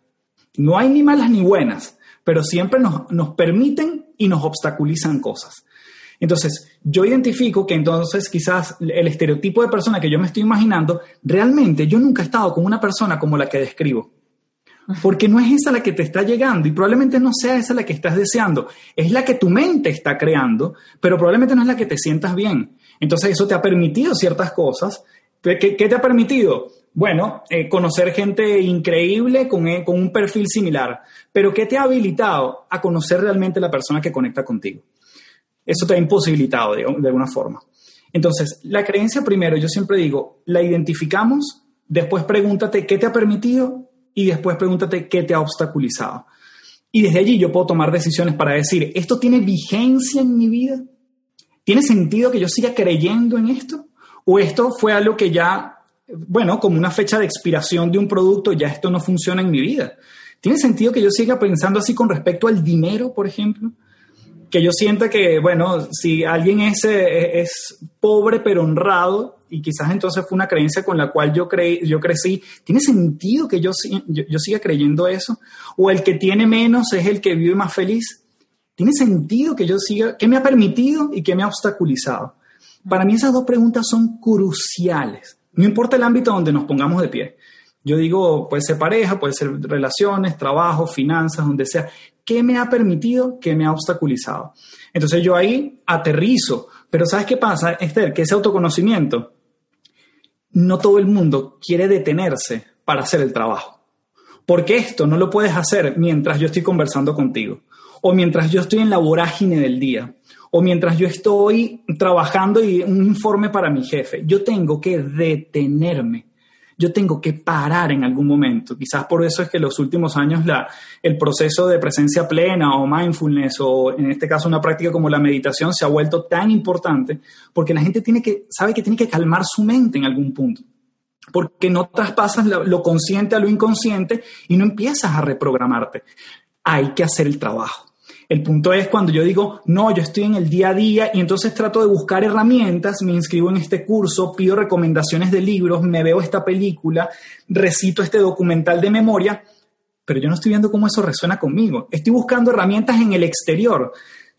No hay ni malas ni buenas, pero siempre nos, nos permiten y nos obstaculizan cosas. Entonces, yo identifico que entonces quizás el estereotipo de persona que yo me estoy imaginando, realmente yo nunca he estado con una persona como la que describo. Porque no es esa la que te está llegando y probablemente no sea esa la que estás deseando. Es la que tu mente está creando, pero probablemente no es la que te sientas bien. Entonces eso te ha permitido ciertas cosas. ¿Qué, te ha permitido? Bueno, eh, conocer gente increíble con, eh, con un perfil similar. Pero ¿qué te ha habilitado a conocer realmente la persona que conecta contigo? Eso te ha imposibilitado de, de alguna forma. Entonces, la creencia primero, yo siempre digo, la identificamos, después pregúntate qué te ha permitido y después pregúntate qué te ha obstaculizado. Y desde allí yo puedo tomar decisiones para decir, ¿esto tiene vigencia en mi vida? ¿Tiene sentido que yo siga creyendo en esto? ¿O esto fue algo que ya, bueno, como una fecha de expiración de un producto, ya esto no funciona en mi vida? ¿Tiene sentido que yo siga pensando así con respecto al dinero, por ejemplo? Que yo sienta que, bueno, si alguien es, es pobre pero honrado, y quizás entonces fue una creencia con la cual yo, creí, yo crecí, ¿tiene sentido que yo, yo, yo siga creyendo eso? ¿O el que tiene menos es el que vive más feliz? ¿Tiene sentido que yo siga? ¿Qué me ha permitido y qué me ha obstaculizado? Para mí esas dos preguntas son cruciales. No importa el ámbito donde nos pongamos de pie. Yo digo, puede ser pareja, puede ser relaciones, trabajo, finanzas, donde sea. ¿Qué me ha permitido? ¿Qué me ha obstaculizado? Entonces yo ahí aterrizo. Pero ¿sabes qué pasa, Esther? Que ese autoconocimiento, no todo el mundo quiere detenerse para hacer el trabajo. Porque esto no lo puedes hacer mientras yo estoy conversando contigo o mientras yo estoy en la vorágine del día, o mientras yo estoy trabajando y un informe para mi jefe. Yo tengo que detenerme. Yo tengo que parar en algún momento. Quizás por eso es que los últimos años la, el proceso de presencia plena o mindfulness o en este caso una práctica como la meditación se ha vuelto tan importante porque la gente tiene que, sabe que tiene que calmar su mente en algún punto porque no traspasas lo consciente a lo inconsciente y no empiezas a reprogramarte. Hay que hacer el trabajo. El punto es cuando yo digo, no, yo estoy en el día a día y entonces trato de buscar herramientas, me inscribo en este curso, pido recomendaciones de libros, me veo esta película, recito este documental de memoria, pero yo no estoy viendo cómo eso resuena conmigo. Estoy buscando herramientas en el exterior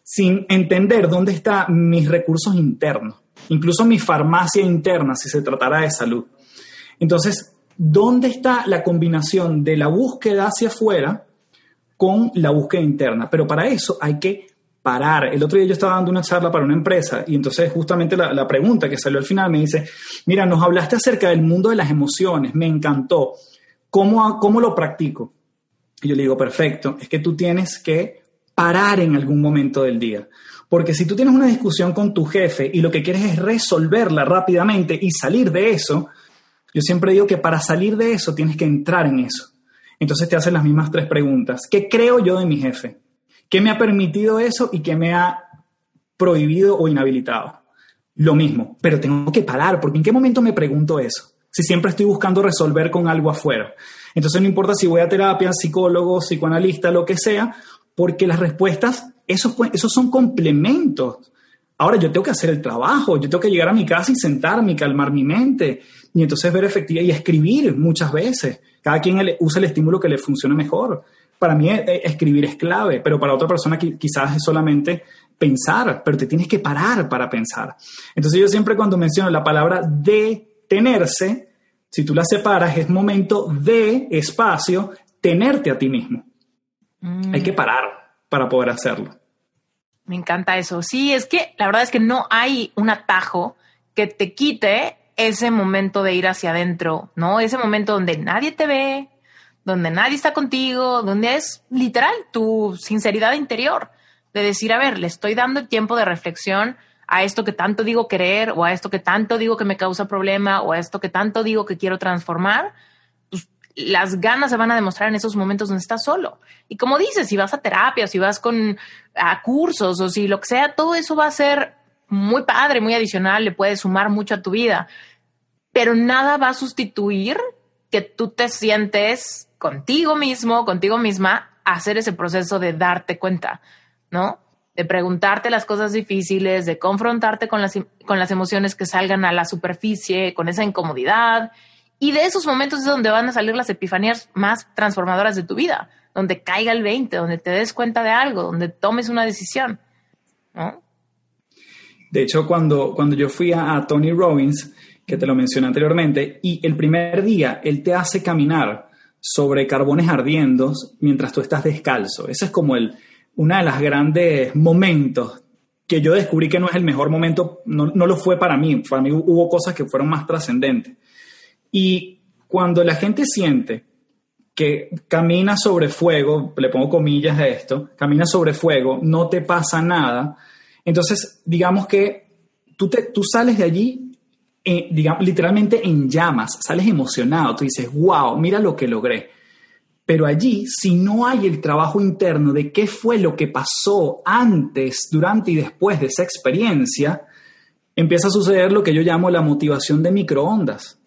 sin entender dónde están mis recursos internos, incluso mi farmacia interna si se tratara de salud. Entonces, ¿dónde está la combinación de la búsqueda hacia afuera? Con la búsqueda interna. Pero para eso hay que parar. El otro día yo estaba dando una charla para una empresa y entonces justamente la, pregunta que salió al final me dice, mira, nos hablaste acerca del mundo de las emociones, me encantó. ¿Cómo, cómo lo practico? Y yo le digo, perfecto, es que tú tienes que parar en algún momento del día. Porque si tú tienes una discusión con tu jefe y lo que quieres es resolverla rápidamente y salir de eso, yo siempre digo que para salir de eso tienes que entrar en eso. Entonces te hacen las mismas tres preguntas. ¿Qué creo yo de mi jefe? ¿Qué me ha permitido eso y qué me ha prohibido o inhabilitado? Lo mismo, pero tengo que parar, porque ¿en qué momento me pregunto eso? Si siempre estoy buscando resolver con algo afuera. Entonces no importa si voy a terapia, psicólogo, psicoanalista, lo que sea, porque las respuestas, esos, esos son complementos. Ahora yo tengo que hacer el trabajo, yo tengo que llegar a mi casa y sentarme y calmar mi mente y entonces ver efectiva y escribir muchas veces. Cada quien usa el estímulo que le funcione mejor. Para mí eh, eh, escribir es clave, pero para otra persona quizás es solamente pensar, pero te tienes que parar para pensar. Entonces yo siempre cuando menciono la palabra detenerse, si tú la separas, es momento de espacio tenerte a ti mismo. Hay que mm. parar para poder hacerlo. Me encanta eso. Sí, es que la verdad es que no hay un atajo que te quite ese momento de ir hacia adentro, ¿no? Ese momento donde nadie te ve, donde nadie está contigo, donde es literal tu sinceridad interior, de decir, a ver, le estoy dando tiempo de reflexión a esto que tanto digo querer o a esto que tanto digo que me causa problema o a esto que tanto digo que quiero transformar, pues las ganas se van a demostrar en esos momentos donde estás solo. Y como dices, si vas a terapia, si vas con a cursos o si lo que sea, todo eso va a ser muy padre, muy adicional, le puede sumar mucho a tu vida, pero nada va a sustituir que tú te sientes contigo mismo, contigo misma, hacer ese proceso de darte cuenta, ¿no? De preguntarte las cosas difíciles, de confrontarte con las, con las emociones que salgan a la superficie, con esa incomodidad. Y de esos momentos es donde van a salir las epifanías más transformadoras de tu vida, donde caiga el 20, donde te des cuenta de algo, donde tomes una decisión, ¿no? De hecho, cuando, cuando yo fui a, Tony Robbins, que te lo mencioné anteriormente, y el primer día él te hace caminar sobre carbones ardiendos mientras tú estás descalzo. Ese es como el, uno de los grandes momentos que yo descubrí que no es el mejor momento, no, no lo fue para mí, para mí hubo cosas que fueron más trascendentes. Y cuando la gente siente que camina sobre fuego, le pongo comillas a esto, camina sobre fuego, no te pasa nada, entonces, digamos que tú, te, tú sales de allí, eh, digamos, literalmente en llamas, sales emocionado, tú dices, wow, mira lo que logré. Pero allí, si no hay el trabajo interno de qué fue lo que pasó antes, durante y después de esa experiencia, empieza a suceder lo que yo llamo la motivación de microondas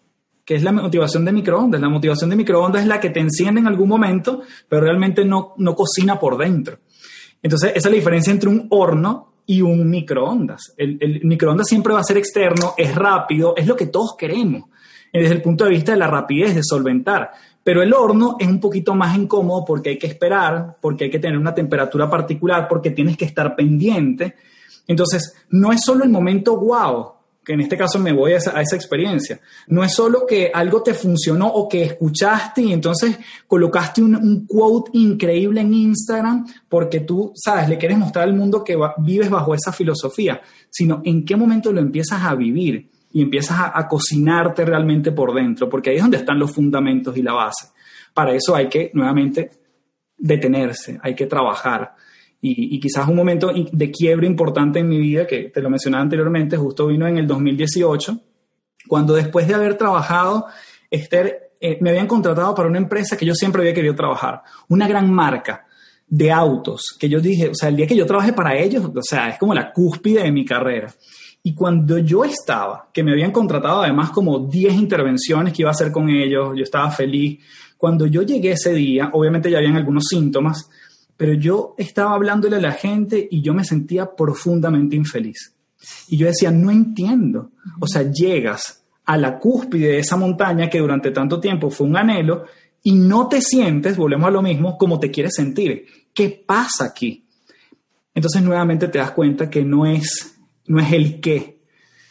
que es la motivación de microondas. La motivación de microondas es la que te enciende en algún momento, pero realmente no, no cocina por dentro. Entonces, esa es la diferencia entre un horno y un microondas. El, microondas siempre va a ser externo, es rápido, es lo que todos queremos, desde el punto de vista de la rapidez de solventar. Pero el horno es un poquito más incómodo porque hay que esperar, porque hay que tener una temperatura particular, porque tienes que estar pendiente. Entonces, no es solo el momento wow, en este caso me voy a esa, experiencia. No es solo que algo te funcionó o que escuchaste y entonces colocaste un, quote increíble en Instagram porque tú, sabes, le quieres mostrar al mundo que vives bajo esa filosofía, sino en qué momento lo empiezas a vivir y empiezas a, cocinarte realmente por dentro, porque ahí es donde están los fundamentos y la base. Para eso hay que nuevamente detenerse, hay que trabajar. Y, y, quizás un momento de quiebre importante en mi vida, que te lo mencionaba anteriormente, justo vino en el 2018, cuando después de haber trabajado, Esther, eh, me habían contratado para una empresa que yo siempre había querido trabajar, una gran marca de autos, que yo dije, o sea, el día que yo trabajé para ellos, o sea, es como la cúspide de mi carrera. Y cuando yo estaba, que me habían contratado además como 10 intervenciones que iba a hacer con ellos, yo estaba feliz. Cuando yo llegué ese día, obviamente ya habían algunos síntomas, pero yo estaba hablándole a la gente y yo me sentía profundamente infeliz. Y yo decía, no entiendo. O sea, llegas a la cúspide de esa montaña que durante tanto tiempo fue un anhelo y no te sientes, volvemos a lo mismo, como te quieres sentir. ¿Qué pasa aquí? Entonces nuevamente te das cuenta que no es no es el qué,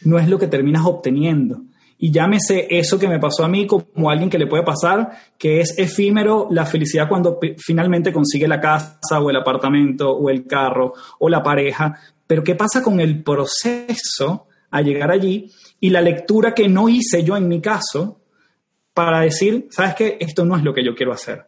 no es lo que terminas obteniendo. Y llámese eso que me pasó a mí como alguien que le puede pasar, que es efímero la felicidad cuando finalmente consigue la casa o el apartamento o el carro o la pareja. Pero ¿qué pasa con el proceso a llegar allí y la lectura que no hice yo en mi caso para decir, sabes qué, esto no es lo que yo quiero hacer?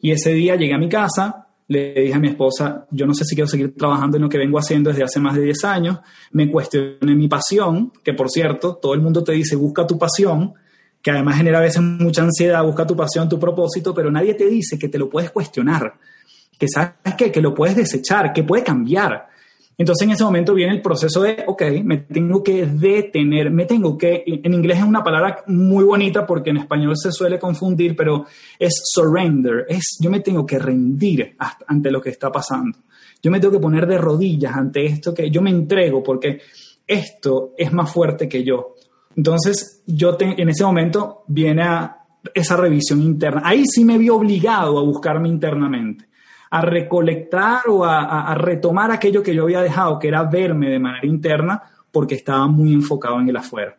Y ese día llegué a mi casa, le dije a mi esposa, yo no sé si quiero seguir trabajando en lo que vengo haciendo desde hace más de 10 años, me cuestioné mi pasión, que por cierto, todo el mundo te dice, busca tu pasión, que además genera a veces mucha ansiedad, busca tu pasión, tu propósito, pero nadie te dice que te lo puedes cuestionar, que sabes que, que lo puedes desechar, que puede cambiar. Entonces en ese momento viene el proceso de, ok, me tengo que detener, me tengo que, en inglés es una palabra muy bonita porque en español se suele confundir, pero es surrender, es yo me tengo que rendir ante lo que está pasando. Yo me tengo que poner de rodillas ante esto que yo me entrego porque esto es más fuerte que yo. Entonces yo en ese momento viene a esa revisión interna. Ahí sí me vi obligado a buscarme internamente a recolectar o a, retomar aquello que yo había dejado, que era verme de manera interna, porque estaba muy enfocado en el afuera.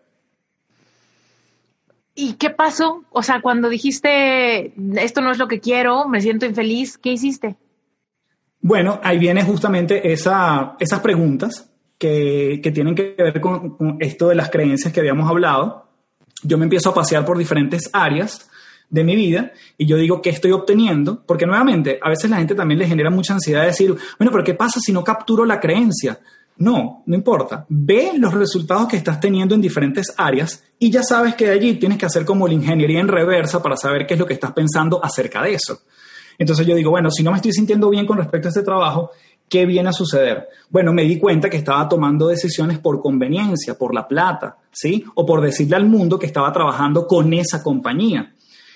¿Y qué pasó? O sea, cuando dijiste, esto no es lo que quiero, me siento infeliz, ¿qué hiciste? Bueno, ahí viene justamente esa, esas preguntas que, que, tienen que ver con, con, esto de las creencias que habíamos hablado. Yo me empiezo a pasear por diferentes áreas de mi vida y yo digo qué estoy obteniendo, porque nuevamente a veces la gente también le genera mucha ansiedad de decir, bueno, pero ¿qué pasa si no capturo la creencia? No, no importa. Ve los resultados que estás teniendo en diferentes áreas y ya sabes que de allí tienes que hacer como la ingeniería en reversa para saber qué es lo que estás pensando acerca de eso. Entonces yo digo, bueno, si no me estoy sintiendo bien con respecto a este trabajo, ¿qué viene a suceder? Bueno, me di cuenta que estaba tomando decisiones por conveniencia, por la plata, ¿sí? O por decirle al mundo que estaba trabajando con esa compañía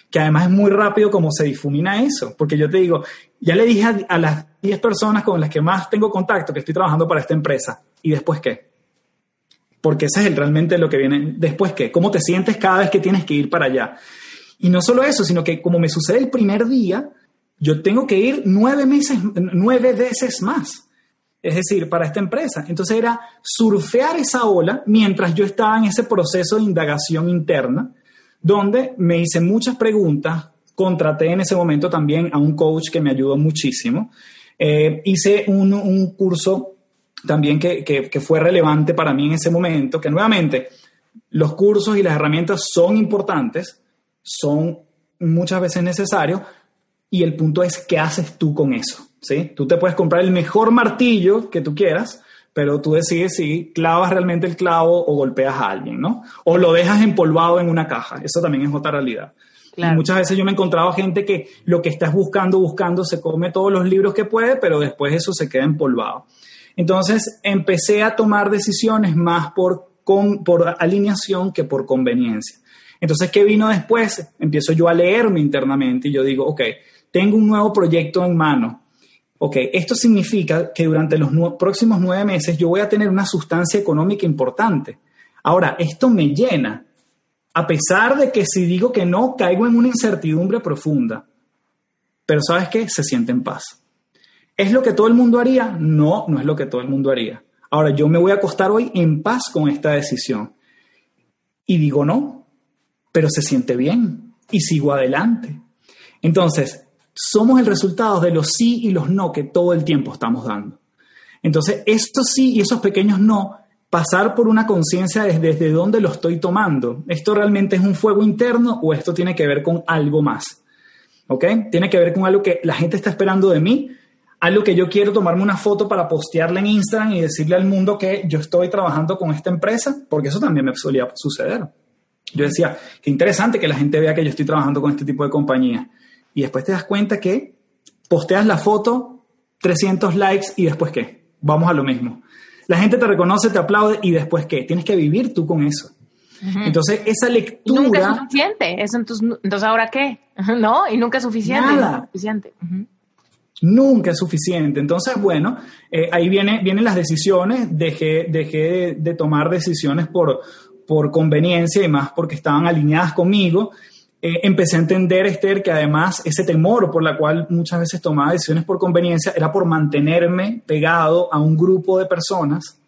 que además es muy rápido como se difumina eso, porque yo te digo, ya le dije a, las 10 personas con las que más tengo contacto que estoy trabajando para esta empresa, ¿y después qué? Porque ese es el, realmente lo que viene, ¿después qué? ¿Cómo te sientes cada vez que tienes que ir para allá? Y no solo eso, sino que como me sucede el primer día, yo tengo que ir nueve meses, nueve veces más. Es decir, para esta empresa. Entonces era surfear esa ola mientras yo estaba en ese proceso de indagación interna donde me hice muchas preguntas, contraté en ese momento también a un coach que me ayudó muchísimo, eh, hice un, curso también que, que, fue relevante para mí en ese momento, que nuevamente los cursos y las herramientas son importantes, son muchas veces necesarios, y el punto es qué haces tú con eso. ¿sí? Tú te puedes comprar el mejor martillo que tú quieras, pero tú decides si clavas realmente el clavo o golpeas a alguien, ¿no? O lo dejas empolvado en una caja. Eso también es otra realidad. muchas veces yo me he encontrado gente que lo que estás buscando, buscando, se come todos los libros que puede, pero después eso se queda empolvado. Entonces empecé a tomar decisiones más por, por alineación que por conveniencia. Entonces, ¿qué vino después? Empiezo yo a leerme internamente y yo digo, ok, tengo un nuevo proyecto en mano. Ok, esto significa que durante los próximos nueve meses yo voy a tener una sustancia económica importante. Ahora, esto me llena, a pesar de que si digo que no, caigo en una incertidumbre profunda. Pero ¿sabes qué? Se siente en paz. ¿Es lo que todo el mundo haría? No, no es lo que todo el mundo haría. Ahora, yo me voy a acostar hoy en paz con esta decisión. Y digo no, pero se siente bien y sigo adelante. Entonces, somos el resultado de los sí y los no que todo el tiempo estamos dando. Entonces, estos sí y esos pequeños no, pasar por una conciencia desde, desde dónde lo estoy tomando. ¿Esto realmente es un fuego interno o esto tiene que ver con algo más? ¿Ok? Tiene que ver con algo que la gente está esperando de mí, algo que yo quiero tomarme una foto para postearla en Instagram y decirle al mundo que yo estoy trabajando con esta empresa, porque eso también me solía suceder. Yo decía, qué interesante que la gente vea que yo estoy trabajando con este tipo de compañía. Y después te das cuenta que posteas la foto, 300 likes y después qué. Vamos a lo mismo. La gente te reconoce, te aplaude y después qué. Tienes que vivir tú con eso. Entonces, esa lectura... nunca es suficiente. Eso, entonces, entonces, ¿ahora qué? ¿No? Y nunca es suficiente. Nada. suficiente. Nunca es suficiente. Entonces, bueno, eh, ahí viene, vienen las decisiones. Dejé, dejé de tomar decisiones por, por conveniencia y más porque estaban alineadas conmigo, eh, empecé a entender, Esther, que además ese temor por la cual muchas veces tomaba decisiones por conveniencia era por mantenerme pegado a un grupo de personas.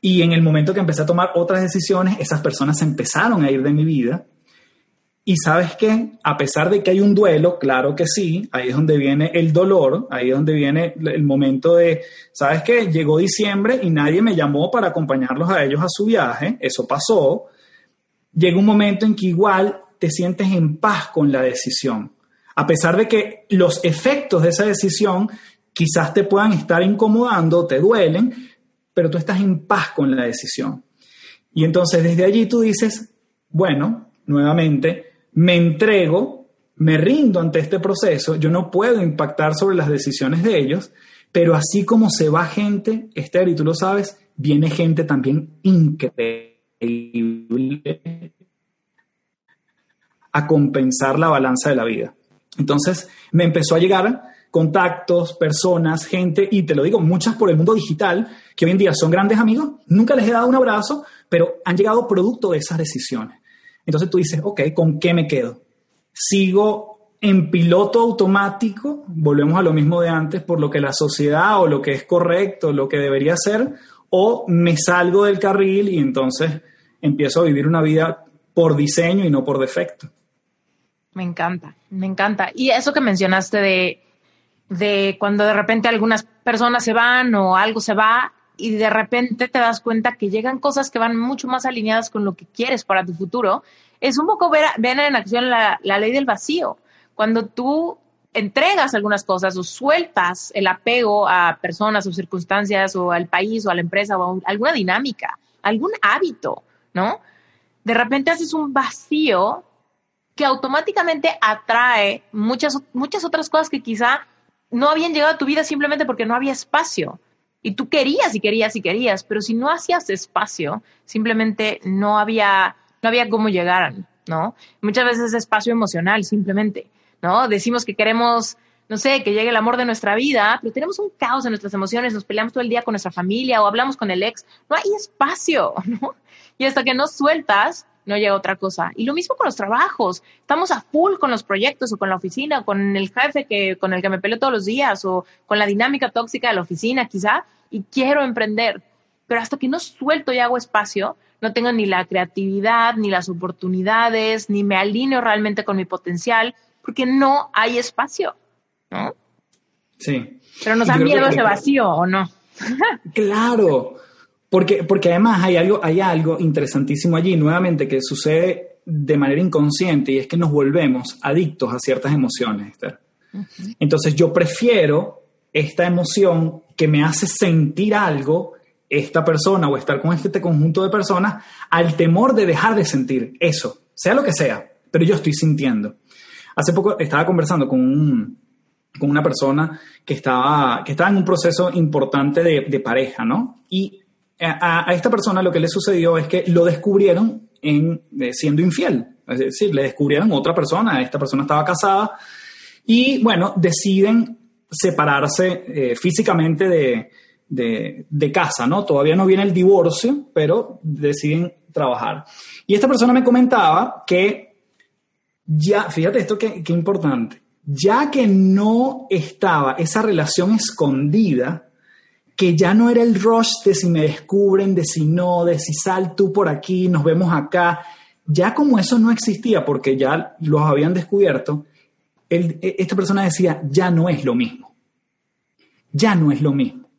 Y en el momento que empecé a tomar otras decisiones, esas personas empezaron a ir de mi vida. Y sabes qué, a pesar de que hay un duelo, claro que sí, ahí es donde viene el dolor, ahí es donde viene el momento de, sabes qué, llegó diciembre y nadie me llamó para acompañarlos a ellos a su viaje, eso pasó. Llega un momento en que igual te sientes en paz con la decisión, a pesar de que los efectos de esa decisión quizás te puedan estar incomodando, te duelen, pero tú estás en paz con la decisión. Y entonces desde allí tú dices, bueno, nuevamente, me entrego, me rindo ante este proceso, yo no puedo impactar sobre las decisiones de ellos, pero así como se va gente, Esther, y tú lo sabes, viene gente también increíble a compensar la balanza de la vida. Entonces me empezó a llegar contactos, personas, gente, y te lo digo, muchas por el mundo digital, que hoy en día son grandes amigos, nunca les he dado un abrazo, pero han llegado producto de esas decisiones. Entonces tú dices, ok, ¿con qué me quedo? ¿Sigo en piloto automático? Volvemos a lo mismo de antes, por lo que la sociedad o lo que es correcto, lo que debería ser, o me salgo del carril y entonces empiezo a vivir una vida por diseño y no por defecto. Me encanta, me encanta. Y eso que mencionaste de, de cuando de repente algunas personas se van o algo se va y de repente te das cuenta que llegan cosas que van mucho más alineadas con lo que quieres para tu futuro, es un poco ver, ver en acción la, la ley del vacío. Cuando tú entregas algunas cosas o sueltas el apego a personas o circunstancias o al país o a la empresa o a alguna dinámica, algún hábito, ¿no? De repente haces un vacío que automáticamente atrae muchas, muchas otras cosas que quizá no habían llegado a tu vida simplemente porque no había espacio. Y tú querías y querías y querías, pero si no hacías espacio, simplemente no había, no había cómo llegar, ¿no? Muchas veces es espacio emocional, simplemente, ¿no? Decimos que queremos, no sé, que llegue el amor de nuestra vida, pero tenemos un caos en nuestras emociones, nos peleamos todo el día con nuestra familia o hablamos con el ex, no hay espacio, ¿no? Y hasta que no sueltas, no llega otra cosa. Y lo mismo con los trabajos. Estamos a full con los proyectos o con la oficina, con el jefe que, con el que me peleo todos los días o con la dinámica tóxica de la oficina, quizá, y quiero emprender. Pero hasta que no suelto y hago espacio, no tengo ni la creatividad, ni las oportunidades, ni me alineo realmente con mi potencial, porque no hay espacio, ¿no? Sí. Pero nos da miedo ese vacío, ¿o no? claro, porque, porque además hay algo, hay algo interesantísimo allí, nuevamente, que sucede de manera inconsciente y es que nos volvemos adictos a ciertas emociones, Esther. Entonces yo prefiero esta emoción que me hace sentir algo, esta persona o estar con este conjunto de personas, al temor de dejar de sentir eso, sea lo que sea, pero yo estoy sintiendo. Hace poco estaba conversando con, con una persona que estaba, que estaba en un proceso importante de, de pareja, ¿no? Y a, esta persona lo que le sucedió es que lo descubrieron eh, siendo infiel. Es decir, le descubrieron otra persona, esta persona estaba casada y bueno, deciden separarse eh, físicamente de, de, casa, ¿no? Todavía no viene el divorcio, pero deciden trabajar. Y esta persona me comentaba que ya, fíjate esto que, que importante, ya que no estaba esa relación escondida, que ya no era el rush de si me descubren, de si no, de si sal tú por aquí, nos vemos acá, ya como eso no existía porque ya los habían descubierto, e, esta persona decía, ya no es lo mismo. Ya no es lo mismo.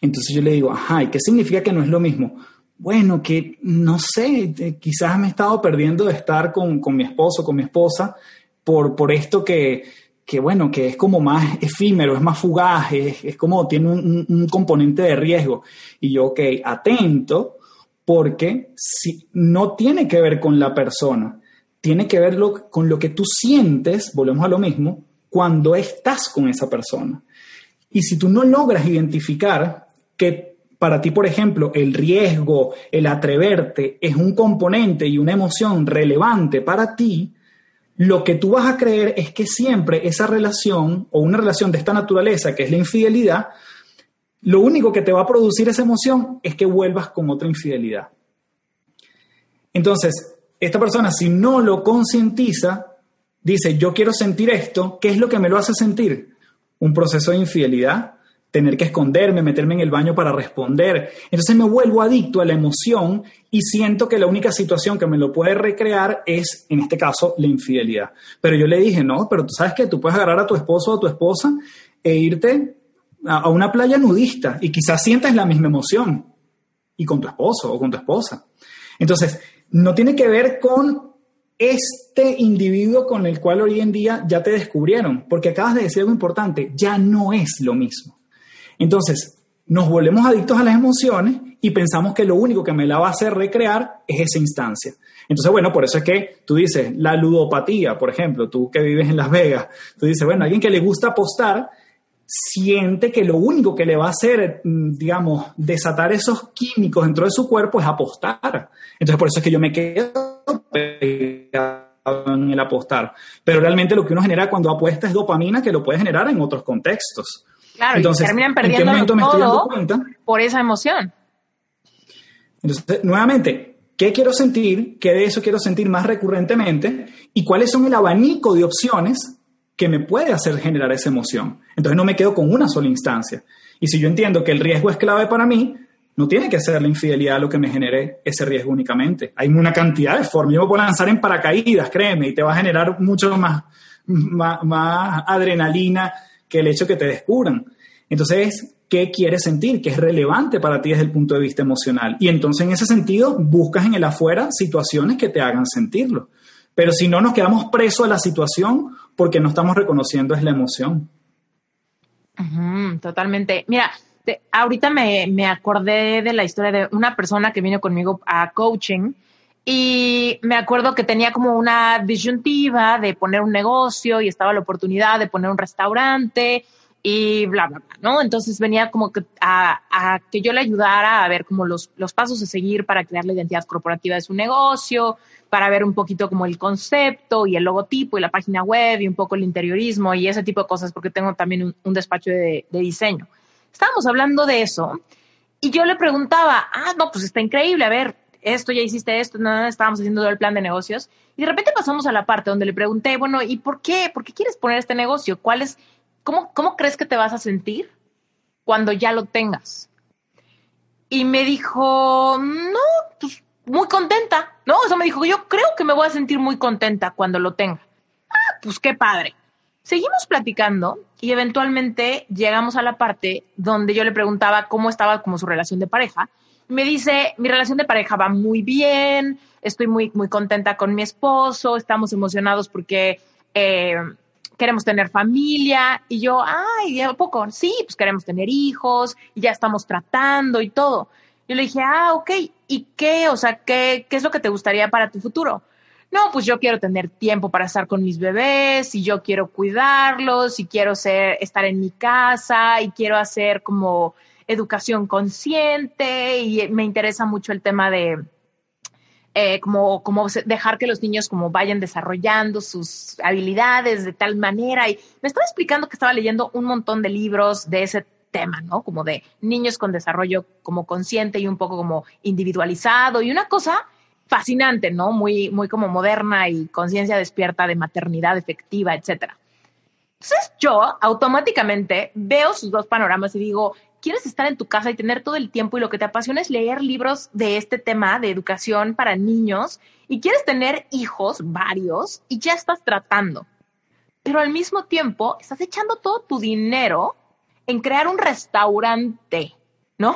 Entonces yo le digo, ajá, ¿y qué significa que no es lo mismo? Bueno, que no sé, quizás me he estado perdiendo de estar con, mi esposo, con mi esposa, por, por esto que, que, bueno, que es como más efímero, es más fugaz, es, como tiene un, un, componente de riesgo. Y yo, ok, atento, porque si, no tiene que ver con la persona, tiene que ver con lo que tú sientes, volvemos a lo mismo, cuando estás con esa persona. Y si tú no logras identificar que para ti, por ejemplo, el riesgo, el atreverte es un componente y una emoción relevante para ti, lo que tú vas a creer es que siempre esa relación o una relación de esta naturaleza, que es la infidelidad, lo único que te va a producir esa emoción es que vuelvas con otra infidelidad. Entonces, esta persona, si no lo concientiza, dice, yo quiero sentir esto, ¿qué es lo que me lo hace sentir? Un proceso de infidelidad, tener que esconderme, meterme en el baño para responder. Entonces me vuelvo adicto a la emoción y siento que la única situación que me lo puede recrear es, en este caso, la infidelidad. Pero yo le dije, no, pero tú sabes que tú puedes agarrar a tu esposo o a tu esposa e irte a, una playa nudista y quizás sientas la misma emoción y con tu esposo o con tu esposa. Entonces, no tiene que ver con este individuo con el cual hoy en día ya te descubrieron, porque acabas de decir algo importante, ya no es lo mismo. Entonces, nos volvemos adictos a las emociones y pensamos que lo único que me la va a hacer recrear es esa instancia. Entonces, bueno, por eso es que tú dices, la ludopatía, por ejemplo, tú que vives en Las Vegas, tú dices, bueno, alguien que le gusta apostar, siente que lo único que le va a hacer, mm, digamos, desatar esos químicos dentro de su cuerpo es apostar. Entonces, por eso es que yo me quedo en el apostar. Pero realmente lo que uno genera cuando apuesta es dopamina que lo puede generar en otros contextos. Claro, Entonces, y terminan perdiendo todo por esa emoción. Entonces, nuevamente, ¿qué quiero sentir? ¿Qué de eso quiero sentir más recurrentemente? ¿Y cuáles son el abanico de opciones que me puede hacer generar esa emoción. Entonces no me quedo con una sola instancia. Y si yo entiendo que el riesgo es clave para mí, no tiene que ser la infidelidad lo que me genere ese riesgo únicamente. Hay una cantidad de formas. Yo me puedo lanzar en paracaídas, créeme, y te va a generar mucho más, más, adrenalina que el hecho que te descubran. Entonces, ¿qué quieres sentir? ¿Qué es relevante para ti desde el punto de vista emocional? Y entonces, en ese sentido, buscas en el afuera situaciones que te hagan sentirlo. Pero si no, nos quedamos presos a la situación porque no estamos reconociendo es la emoción. totalmente. Mira, ahorita me, me, acordé de la historia de una persona que vino conmigo a coaching y me acuerdo que tenía como una disyuntiva de poner un negocio y estaba la oportunidad de poner un restaurante y bla, bla, bla, ¿no? Entonces venía como que a, a, que yo le ayudara a ver como los, los pasos a seguir para crear la identidad corporativa de su negocio, para ver un poquito como el concepto y el logotipo y la página web y un poco el interiorismo y ese tipo de cosas, porque tengo también un, despacho de, diseño. Estábamos hablando de eso y yo le preguntaba, ah, no, pues está increíble, a ver, esto ya hiciste esto, no, estábamos haciendo todo el plan de negocios y de repente pasamos a la parte donde le pregunté, bueno, ¿y por qué? ¿Por qué quieres poner este negocio? ¿Cuál es, cómo, cómo crees que te vas a sentir cuando ya lo tengas? Y me dijo, no, pues muy contenta, ¿no? Eso me dijo, yo creo que me voy a sentir muy contenta cuando lo tenga. Ah, pues qué padre. Seguimos platicando y eventualmente llegamos a la parte donde yo le preguntaba cómo estaba como su relación de pareja. Me dice, mi relación de pareja va muy bien, estoy muy, muy contenta con mi esposo, estamos emocionados porque eh, queremos tener familia. Y yo, ay, ¿a poco? Sí, pues queremos tener hijos y ya estamos tratando y todo. Yo le dije, ah, ok, ¿y qué? O sea, ¿qué, ¿qué es lo que te gustaría para tu futuro? No, pues yo quiero tener tiempo para estar con mis bebés y yo quiero cuidarlos y quiero ser, estar en mi casa y quiero hacer como educación consciente y me interesa mucho el tema de, eh, como, como dejar que los niños como vayan desarrollando sus habilidades de tal manera. Y me estaba explicando que estaba leyendo un montón de libros de ese tema, ¿no? Como de niños con desarrollo como consciente y un poco como individualizado y una cosa fascinante, ¿no? Muy, muy como moderna y conciencia despierta de maternidad efectiva, etcétera. Entonces yo automáticamente veo sus dos panoramas y digo, quieres estar en tu casa y tener todo el tiempo y lo que te apasiona es leer libros de este tema de educación para niños y quieres tener hijos, varios, y ya estás tratando. Pero al mismo tiempo estás echando todo tu dinero en crear un restaurante, ¿no?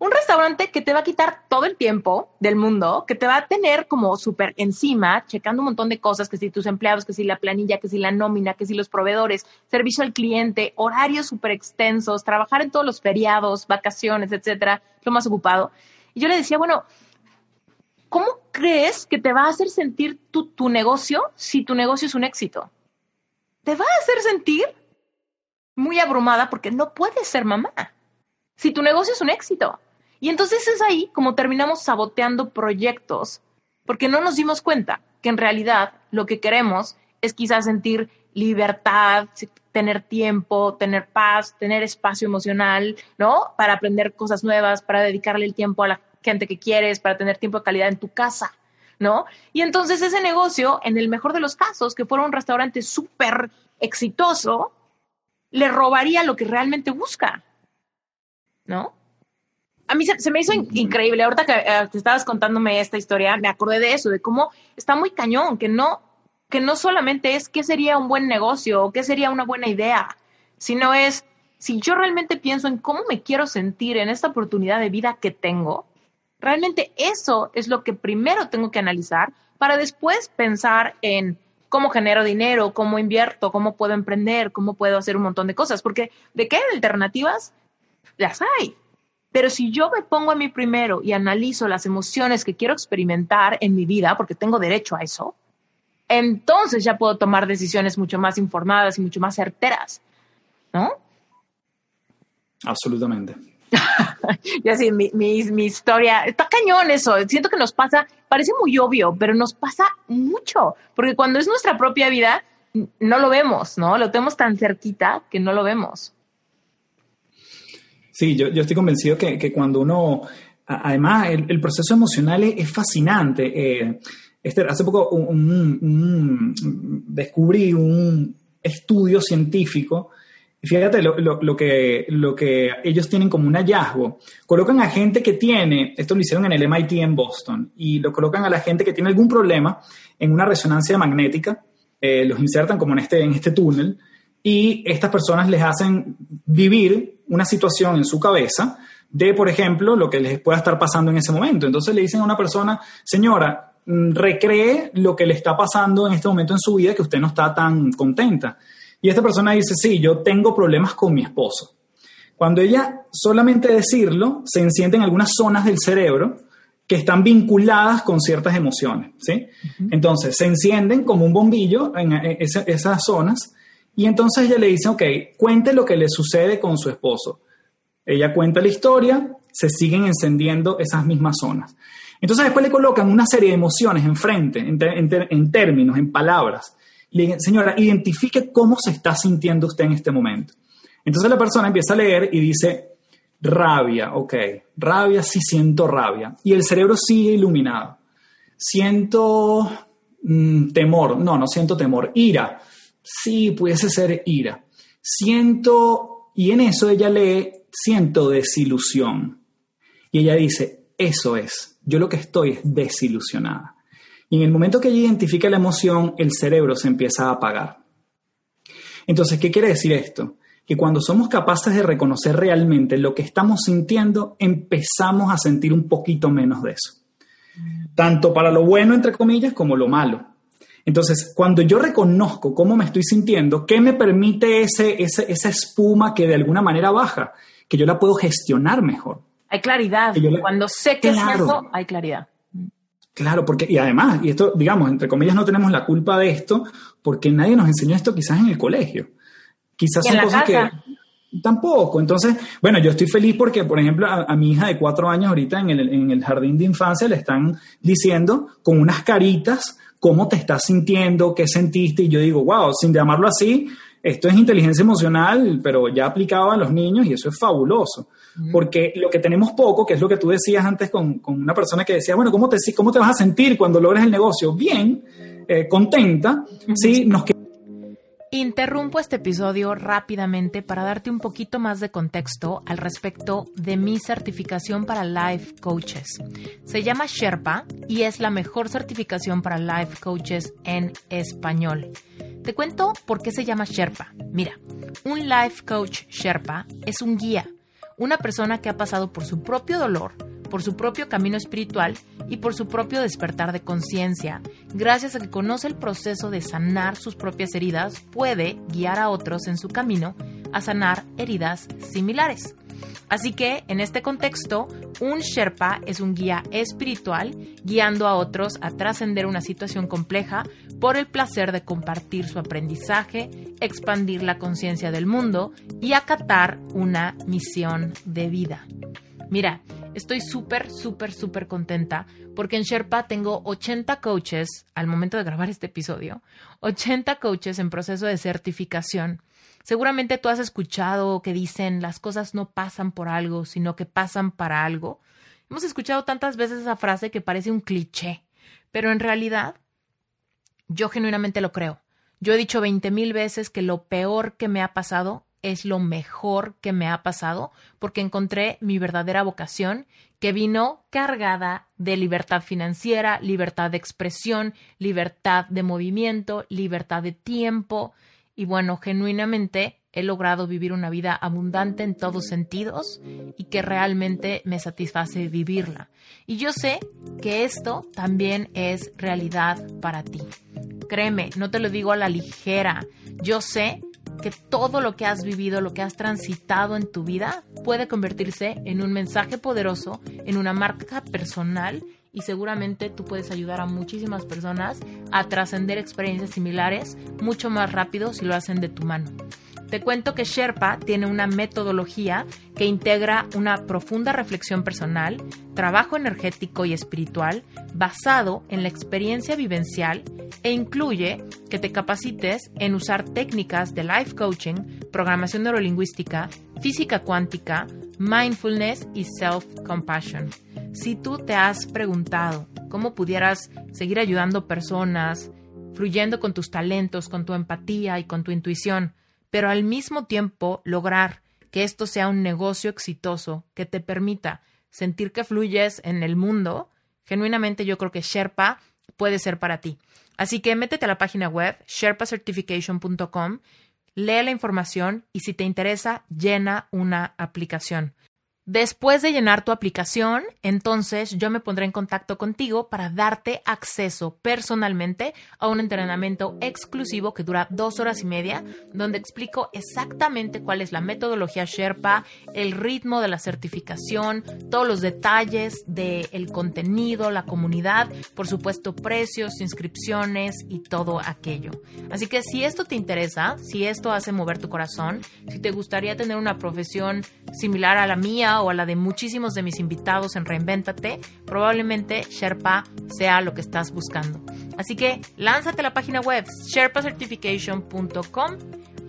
Un restaurante que te va a quitar todo el tiempo del mundo, que te va a tener como súper encima, checando un montón de cosas, que si tus empleados, que si la planilla, que si la nómina, que si los proveedores, servicio al cliente, horarios súper extensos, trabajar en todos los feriados, vacaciones, etcétera, lo más ocupado. Y yo le decía, bueno, ¿cómo crees que te va a hacer sentir tu, tu negocio si tu negocio es un éxito? Te va a hacer sentir muy abrumada porque no puedes ser mamá si tu negocio es un éxito. Y entonces es ahí como terminamos saboteando proyectos, porque no nos dimos cuenta que en realidad lo que queremos es quizás sentir libertad, tener tiempo, tener paz, tener espacio emocional, ¿no? Para aprender cosas nuevas, para dedicarle el tiempo a la gente que quieres, para tener tiempo de calidad en tu casa, ¿no? Y entonces ese negocio, en el mejor de los casos, que fuera un restaurante súper exitoso, le robaría lo que realmente busca, ¿no? A mí se, me hizo increíble. Ahorita que eh, te estabas contándome esta historia, me acordé de eso, de cómo está muy cañón, que no, que no solamente es qué sería un buen negocio o qué sería una buena idea, sino es si yo realmente pienso en cómo me quiero sentir en esta oportunidad de vida que tengo, realmente eso es lo que primero tengo que analizar para después pensar en cómo genero dinero, cómo invierto, cómo puedo emprender, cómo puedo hacer un montón de cosas, porque de qué alternativas las hay. Pero si yo me pongo a mí primero y analizo las emociones que quiero experimentar en mi vida, porque tengo derecho a eso, entonces ya puedo tomar decisiones mucho más informadas y mucho más certeras, ¿no? Absolutamente. ya sí, mi, mi, historia, está cañón eso, siento que nos pasa, parece muy obvio, pero nos pasa mucho, porque cuando es nuestra propia vida, no lo vemos, ¿no? Lo tenemos tan cerquita que no lo vemos. Sí, yo, yo estoy convencido que, que cuando uno, además, el, proceso emocional es, fascinante. Eh, este, hace poco un, descubrí un estudio científico fíjate lo, lo, que, lo que ellos tienen como un hallazgo. Colocan a gente que tiene, esto lo hicieron en el MIT en Boston, y lo colocan a la gente que tiene algún problema en una resonancia magnética, eh, los insertan como en este, en este túnel, y estas personas les hacen vivir una situación en su cabeza de, por ejemplo, lo que les pueda estar pasando en ese momento. Entonces le dicen a una persona, señora, mm, recree lo que le está pasando en este momento en su vida que usted no está tan contenta. Y esta persona dice, sí, yo tengo problemas con mi esposo. Cuando ella solamente decirlo, se encienden algunas zonas del cerebro que están vinculadas con ciertas emociones, ¿sí? Entonces, se encienden como un bombillo en esas zonas y entonces ella le dice, ok, cuente lo que le sucede con su esposo. Ella cuenta la historia, se siguen encendiendo esas mismas zonas. Entonces después le colocan una serie de emociones enfrente, en, en términos, en palabras. Le señora, identifique cómo se está sintiendo usted en este momento. Entonces la persona empieza a leer y dice, rabia, ok, rabia, sí siento rabia. Y el cerebro sigue iluminado. Siento mm, temor, no, no siento temor, ira sí, pudiese ser ira. Siento, y en eso ella lee, siento desilusión. Y ella dice, eso es, yo lo que estoy es desilusionada. Y en el momento que ella identifica la emoción, el cerebro se empieza a apagar. Entonces, ¿qué quiere decir esto? Que cuando somos capaces de reconocer realmente lo que estamos sintiendo, empezamos a sentir un poquito menos de eso. Tanto para lo bueno, entre comillas, como lo malo. Entonces, cuando yo reconozco cómo me estoy sintiendo, ¿qué me permite ese, esa espuma que de alguna manera baja? Que yo la puedo gestionar mejor. Hay claridad. Cuando sé que es eso, hay claridad. Claro, porque, y además, y esto, digamos, entre comillas, no tenemos la culpa de esto, porque nadie nos enseñó esto quizás en el colegio. Quizás son cosas que. Tampoco. Entonces, bueno, yo estoy feliz porque, por ejemplo, a, mi hija de cuatro años ahorita en el, en el jardín de infancia le están diciendo con unas caritas cómo te estás sintiendo, qué sentiste, y yo digo, wow, sin llamarlo así, esto es inteligencia emocional, pero ya aplicado a los niños y eso es fabuloso. Porque lo que tenemos poco, que es lo que tú decías antes con, con una persona que decía, bueno, ¿cómo te, ¿cómo te vas a sentir cuando logres el negocio? Bien, eh, contenta, ¿sí? Nos Interrumpo este episodio rápidamente para darte un poquito más de contexto al respecto de mi certificación para Life Coaches. Se llama Sherpa y es la mejor certificación para Life Coaches en español. Te cuento por qué se llama Sherpa. Mira, un Life Coach Sherpa es un guía, una persona que ha pasado por su propio dolor, por su propio camino espiritual y por su propio despertar de conciencia. Gracias a que conoce el proceso de sanar sus propias heridas, puede guiar a otros en su camino a sanar heridas similares. Así que, en este contexto, un Sherpa es un guía espiritual guiando a otros a trascender una situación compleja por el placer de compartir su aprendizaje, expandir la conciencia del mundo y acatar una misión de vida. Mira, estoy súper, súper, súper contenta porque en Sherpa tengo 80 coaches al momento de grabar este episodio, 80 coaches en proceso de certificación. Seguramente tú has escuchado que dicen las cosas no pasan por algo, sino que pasan para algo. Hemos escuchado tantas veces esa frase que parece un cliché, pero en realidad yo genuinamente lo creo. Yo he dicho veinte mil veces que lo peor que me ha pasado es lo mejor que me ha pasado porque encontré mi verdadera vocación que vino cargada de libertad financiera, libertad de expresión, libertad de movimiento, libertad de tiempo y bueno, genuinamente he logrado vivir una vida abundante en todos sentidos y que realmente me satisface vivirla. Y yo sé que esto también es realidad para ti. Créeme, no te lo digo a la ligera. Yo sé que todo lo que has vivido, lo que has transitado en tu vida, puede convertirse en un mensaje poderoso, en una marca personal y seguramente tú puedes ayudar a muchísimas personas a trascender experiencias similares mucho más rápido si lo hacen de tu mano. Te cuento que Sherpa tiene una metodología que integra una profunda reflexión personal, trabajo energético y espiritual basado en la experiencia vivencial e incluye que te capacites en usar técnicas de life coaching, programación neurolingüística, física cuántica, mindfulness y self-compassion. Si tú te has preguntado cómo pudieras seguir ayudando personas, fluyendo con tus talentos, con tu empatía y con tu intuición, pero al mismo tiempo lograr que esto sea un negocio exitoso que te permita sentir que fluyes en el mundo, genuinamente yo creo que Sherpa puede ser para ti. Así que métete a la página web sherpacertification.com, lee la información y si te interesa, llena una aplicación. Después de llenar tu aplicación, entonces yo me pondré en contacto contigo para darte acceso personalmente a un entrenamiento exclusivo que dura dos horas y media, donde explico exactamente cuál es la metodología Sherpa, el ritmo de la certificación, todos los detalles del contenido, la comunidad, por supuesto precios, inscripciones y todo aquello. Así que si esto te interesa, si esto hace mover tu corazón, si te gustaría tener una profesión similar a la mía, o a la de muchísimos de mis invitados en Reinvéntate, probablemente Sherpa sea lo que estás buscando. Así que lánzate a la página web sherpacertification.com.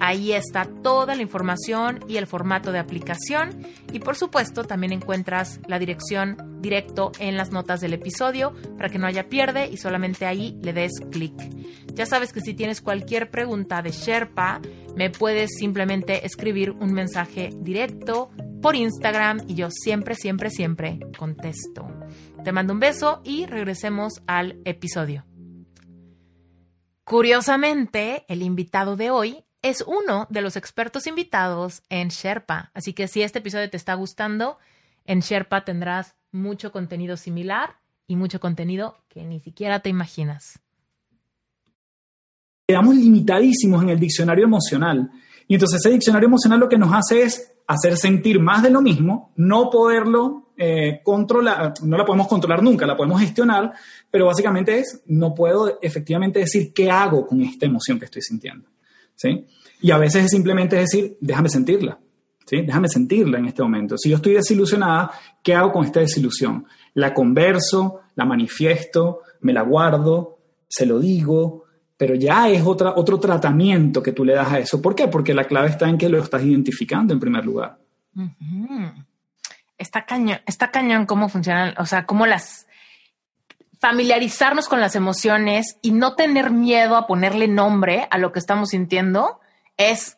Ahí está toda la información y el formato de aplicación. Y por supuesto, también encuentras la dirección directo en las notas del episodio para que no haya pierde y solamente ahí le des clic. Ya sabes que si tienes cualquier pregunta de Sherpa, me puedes simplemente escribir un mensaje directo por Instagram y yo siempre, siempre, siempre contesto. Te mando un beso y regresemos al episodio. Curiosamente, el invitado de hoy es uno de los expertos invitados en Sherpa, así que si este episodio te está gustando, en Sherpa tendrás mucho contenido similar y mucho contenido que ni siquiera te imaginas. Quedamos limitadísimos en el diccionario emocional. Y entonces ese diccionario emocional lo que nos hace es hacer sentir más de lo mismo, no poderlo eh, controlar, no la podemos controlar nunca, la podemos gestionar, pero básicamente es, no puedo efectivamente decir qué hago con esta emoción que estoy sintiendo. ¿sí? Y a veces es simplemente decir, déjame sentirla, ¿sí? Déjame sentirla en este momento. Si yo estoy desilusionada, ¿qué hago con esta desilusión? La converso, la manifiesto, me la guardo, se lo digo, pero ya es otra, otro tratamiento que tú le das a eso. ¿Por qué? Porque la clave está en que lo estás identificando en primer lugar. Está cañón, está cañón cómo funcionan, o sea, cómo las familiarizarnos con las emociones y no tener miedo a ponerle nombre a lo que estamos sintiendo es,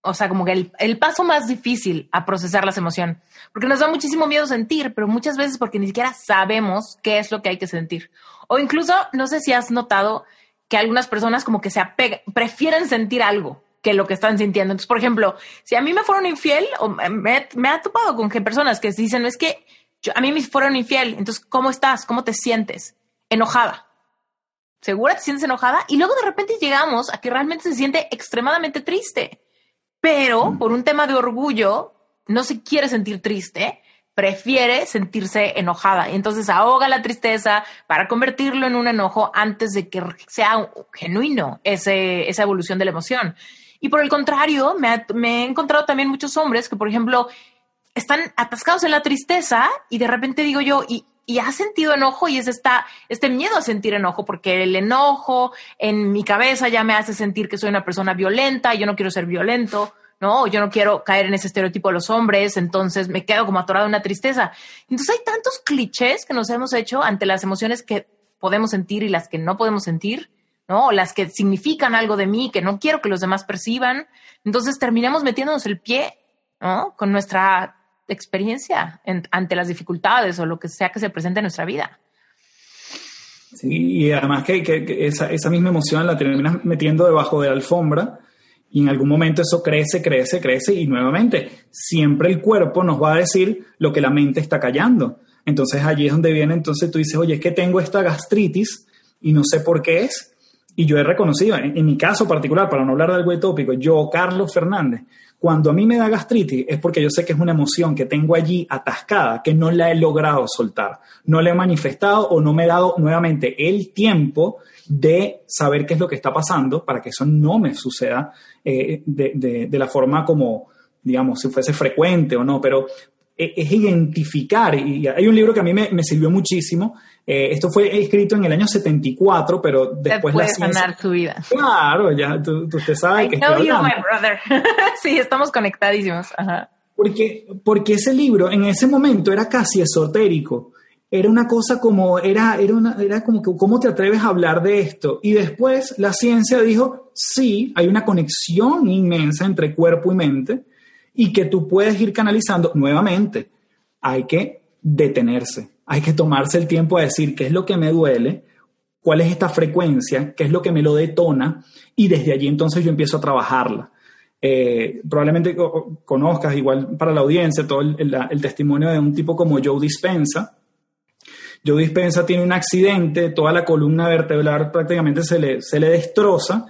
o sea, como que el, el, paso más difícil a procesar las emociones. Porque nos da muchísimo miedo sentir, pero muchas veces porque ni siquiera sabemos qué es lo que hay que sentir. O incluso, no sé si has notado que algunas personas como que se apegan, prefieren sentir algo que lo que están sintiendo. Entonces, por ejemplo, si a mí me fueron infiel, o me, me ha topado con que personas que dicen, es que a mí me fueron infiel, entonces, ¿cómo estás? ¿Cómo te sientes? Enojada. ¿Segura te sientes enojada? Y luego de repente llegamos a que realmente se siente extremadamente triste. Pero mm. por un tema de orgullo, no se quiere sentir triste, prefiere sentirse enojada. Entonces ahoga la tristeza para convertirlo en un enojo antes de que sea genuino ese, esa evolución de la emoción. Y por el contrario, me, he encontrado también muchos hombres que, por ejemplo, están atascados en la tristeza y de repente digo yo, y, y has sentido enojo y es esta, este miedo a sentir enojo, porque el enojo en mi cabeza ya me hace sentir que soy una persona violenta y yo no quiero ser violento, ¿no? Yo no quiero caer en ese estereotipo de los hombres, entonces me quedo como atorado en una tristeza. Entonces hay tantos clichés que nos hemos hecho ante las emociones que podemos sentir y las que no podemos sentir, ¿no? las que significan algo de mí, que no quiero que los demás perciban. Entonces terminamos metiéndonos el pie, ¿no? Con nuestra experiencia ante las dificultades o lo que sea que se presente en nuestra vida. Sí, y además que, que, esa, esa, misma emoción la terminas metiendo debajo de la alfombra y en algún momento eso crece, crece, crece y nuevamente siempre el cuerpo nos va a decir lo que la mente está callando. Entonces allí es donde viene, entonces tú dices, oye, es que tengo esta gastritis y no sé por qué es, y yo he reconocido, en, mi caso particular, para no hablar de algo tópico, yo, Carlos Fernández, cuando a mí me da gastritis es porque yo sé que es una emoción que tengo allí atascada, que no la he logrado soltar, no la he manifestado o no me he dado nuevamente el tiempo de saber qué es lo que está pasando para que eso no me suceda eh, de, de, de, la forma como, digamos, si fuese frecuente o no, pero e, es identificar, y hay un libro que a mí me, me sirvió muchísimo, eh, esto fue escrito en el año 74, pero después puede la ciencia... sanar tu vida. Claro, ya tú, tú te sabes I que know you, my brother. sí, estamos conectadísimos. Ajá. Porque, porque ese libro en ese momento era casi esotérico. Era una cosa como, era, era, era como que, ¿cómo te atreves a hablar de esto? Y después la ciencia dijo, sí, hay una conexión inmensa entre cuerpo y mente y que tú puedes ir canalizando nuevamente. Hay que detenerse hay que tomarse el tiempo a decir qué es lo que me duele, cuál es esta frecuencia, qué es lo que me lo detona, y desde allí entonces yo empiezo a trabajarla. Eh, probablemente conozcas, igual para la audiencia, todo el, testimonio de un tipo como Joe Dispensa. Joe Dispensa tiene un accidente, toda la columna vertebral prácticamente se le, se le destroza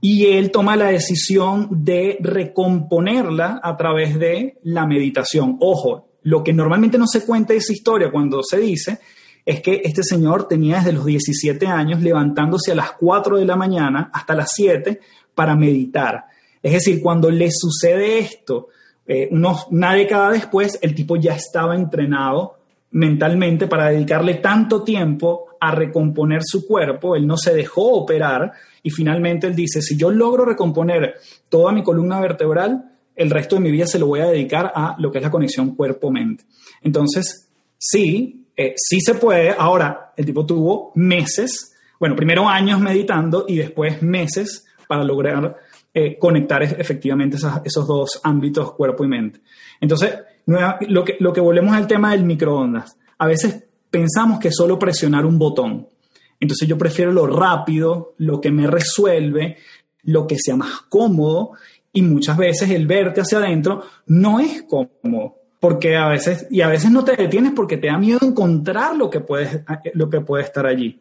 y él toma la decisión de recomponerla a través de la meditación. Ojo, lo que normalmente no se cuenta esa historia cuando se dice es que este señor tenía desde los 17 años levantándose a las 4 de la mañana hasta las 7 para meditar. Es decir, cuando le sucede esto, eh, unos, una década después, el tipo ya estaba entrenado mentalmente para dedicarle tanto tiempo a recomponer su cuerpo, él no se dejó operar y finalmente él dice, si yo logro recomponer toda mi columna vertebral, el resto de mi vida se lo voy a dedicar a lo que es la conexión cuerpo-mente. Entonces, sí, eh, sí se puede. Ahora, el tipo tuvo meses, bueno, primero años meditando y después meses para lograr eh, conectar efectivamente esos dos ámbitos, cuerpo y mente. Entonces, lo que, lo que volvemos al tema del microondas. A veces pensamos que solo presionar un botón. Entonces yo prefiero lo rápido, lo que me resuelve, lo que sea más cómodo y muchas veces el verte hacia adentro no es cómodo, porque a veces, y a veces no te detienes porque te da miedo encontrar lo que, puedes, lo que puede estar allí.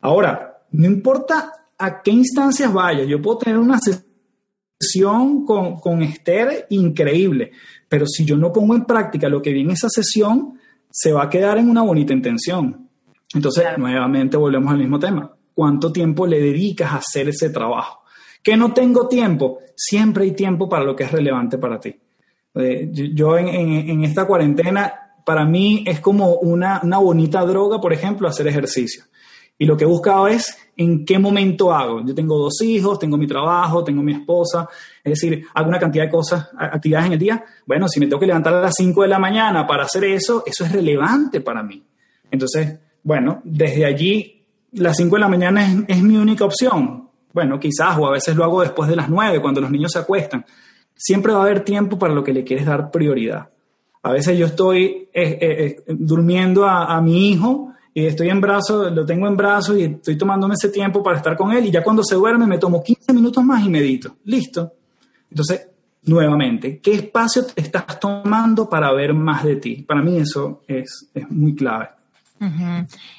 Ahora, no importa a qué instancias vayas, yo puedo tener una sesión con, con Esther increíble, pero si yo no pongo en práctica lo que vi en esa sesión, se va a quedar en una bonita intención. Entonces, nuevamente volvemos al mismo tema. ¿Cuánto tiempo le dedicas a hacer ese trabajo? Que no tengo tiempo. Siempre hay tiempo para lo que es relevante para ti. Eh, yo en, esta cuarentena, para mí es como una, una bonita droga, por ejemplo, hacer ejercicio. Y lo que he buscado es en qué momento hago. Yo tengo dos hijos, tengo mi trabajo, tengo mi esposa, es decir, hago una cantidad de cosas, actividades en el día. Bueno, si me tengo que levantar a las 5 de la mañana para hacer eso, eso es relevante para mí. Entonces, bueno, desde allí, las 5 de la mañana es, mi única opción. Bueno, quizás, o a veces lo hago después de las 9, cuando los niños se acuestan. Siempre va a haber tiempo para lo que le quieres dar prioridad. A veces yo estoy eh, eh, eh, durmiendo a mi hijo y estoy en brazos, lo tengo en brazos y estoy tomándome ese tiempo para estar con él y ya cuando se duerme me tomo 15 minutos más y medito. Listo. Entonces, nuevamente, ¿qué espacio te estás tomando para ver más de ti? Para mí eso es, es muy clave.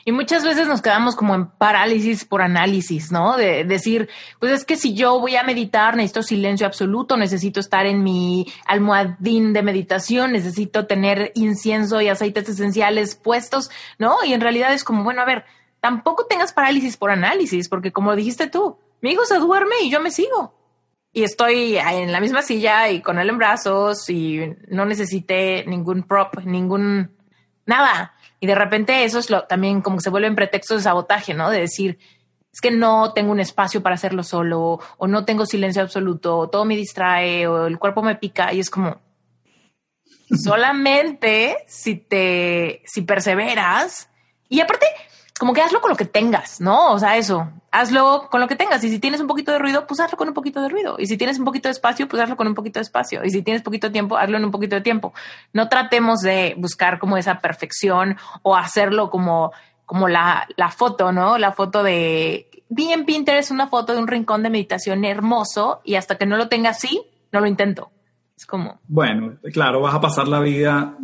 Y muchas veces nos quedamos como en parálisis por análisis, ¿no? De decir, pues es que si yo voy a meditar, necesito silencio absoluto, necesito estar en mi almohadín de meditación, necesito tener incienso y aceites esenciales puestos, ¿no? Y en realidad es como, bueno, a ver, tampoco tengas parálisis por análisis, porque como dijiste tú, mi hijo se duerme y yo me sigo. Y estoy en la misma silla y con él en brazos y no necesité ningún prop, ningún nada. Y de repente eso es lo también como que se vuelven pretextos de sabotaje, ¿no? De decir, es que no tengo un espacio para hacerlo solo, o no tengo silencio absoluto, o todo me distrae, o el cuerpo me pica, y es como solamente si te, si perseveras, y aparte, como que hazlo con lo que tengas, ¿no? O sea, eso, hazlo con lo que tengas. Y si tienes un poquito de ruido, pues hazlo con un poquito de ruido. Y si tienes un poquito de espacio, pues hazlo con un poquito de espacio. Y si tienes poquito de tiempo, hazlo en un poquito de tiempo. No tratemos de buscar como esa perfección o hacerlo como, como la, la foto, ¿no? La foto de, vi en Pinterest una foto de un rincón de meditación hermoso y hasta que no lo tenga así, no lo intento. Es como... Bueno, claro, vas a pasar la vida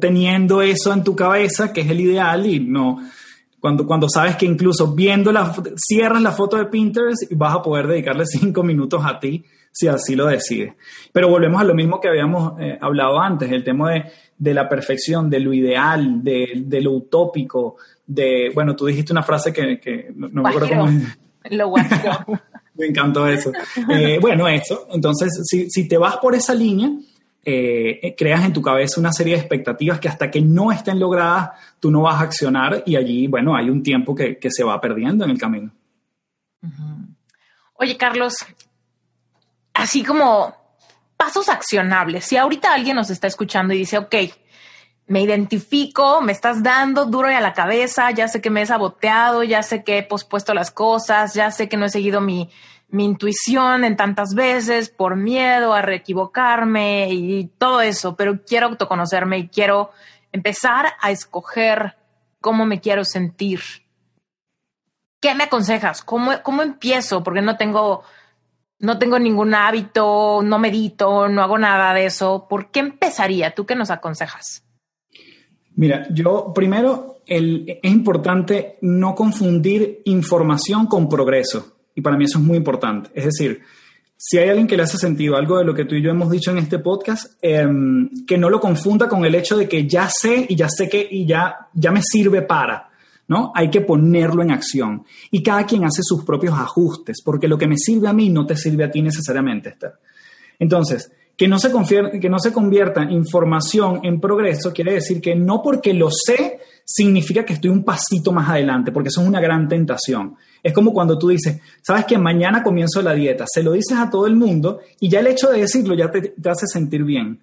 teniendo eso en tu cabeza, que es el ideal, y no, cuando, cuando sabes que incluso viendo la, cierras la foto de Pinterest y vas a poder dedicarle cinco minutos a ti si así lo decides. Pero volvemos a lo mismo que habíamos eh, hablado antes, el tema de, de, la perfección, de lo ideal, de, de, lo utópico, de, bueno, tú dijiste una frase que, que no, me acuerdo cómo es. Lo me encantó eso. Eh, bueno, eso. Entonces, si, si te vas por esa línea, eh, creas en tu cabeza una serie de expectativas que hasta que no estén logradas, tú no vas a accionar y allí, bueno, hay un tiempo que, se va perdiendo en el camino. Oye, Carlos, así como pasos accionables, si ahorita alguien nos está escuchando y dice, ok, me identifico, me estás dando duro y a la cabeza, ya sé que me he saboteado, ya sé que he pospuesto las cosas, ya sé que no he seguido mi, mi intuición en tantas veces por miedo a reequivocarme y todo eso, pero quiero autoconocerme y quiero empezar a escoger cómo me quiero sentir. ¿Qué me aconsejas? ¿Cómo, cómo empiezo? Porque no tengo, no tengo ningún hábito, no medito, no hago nada de eso. ¿Por qué empezaría? ¿Tú qué nos aconsejas? Mira, yo primero el, es importante no confundir información con progreso. Y para mí eso es muy importante. Es decir, si hay alguien que le hace sentido algo de lo que tú y yo hemos dicho en este podcast, em, que no lo confunda con el hecho de que ya sé y ya sé que y ya, ya me sirve para. ¿no? Hay que ponerlo en acción. Y cada quien hace sus propios ajustes, porque lo que me sirve a mí no te sirve a ti necesariamente, Esther. Entonces, que no, se que no se convierta información en progreso quiere decir que no porque lo sé significa que estoy un pasito más adelante, porque eso es una gran tentación. Es como cuando tú dices, sabes que mañana comienzo la dieta, se lo dices a todo el mundo y ya el hecho de decirlo ya te, hace sentir bien.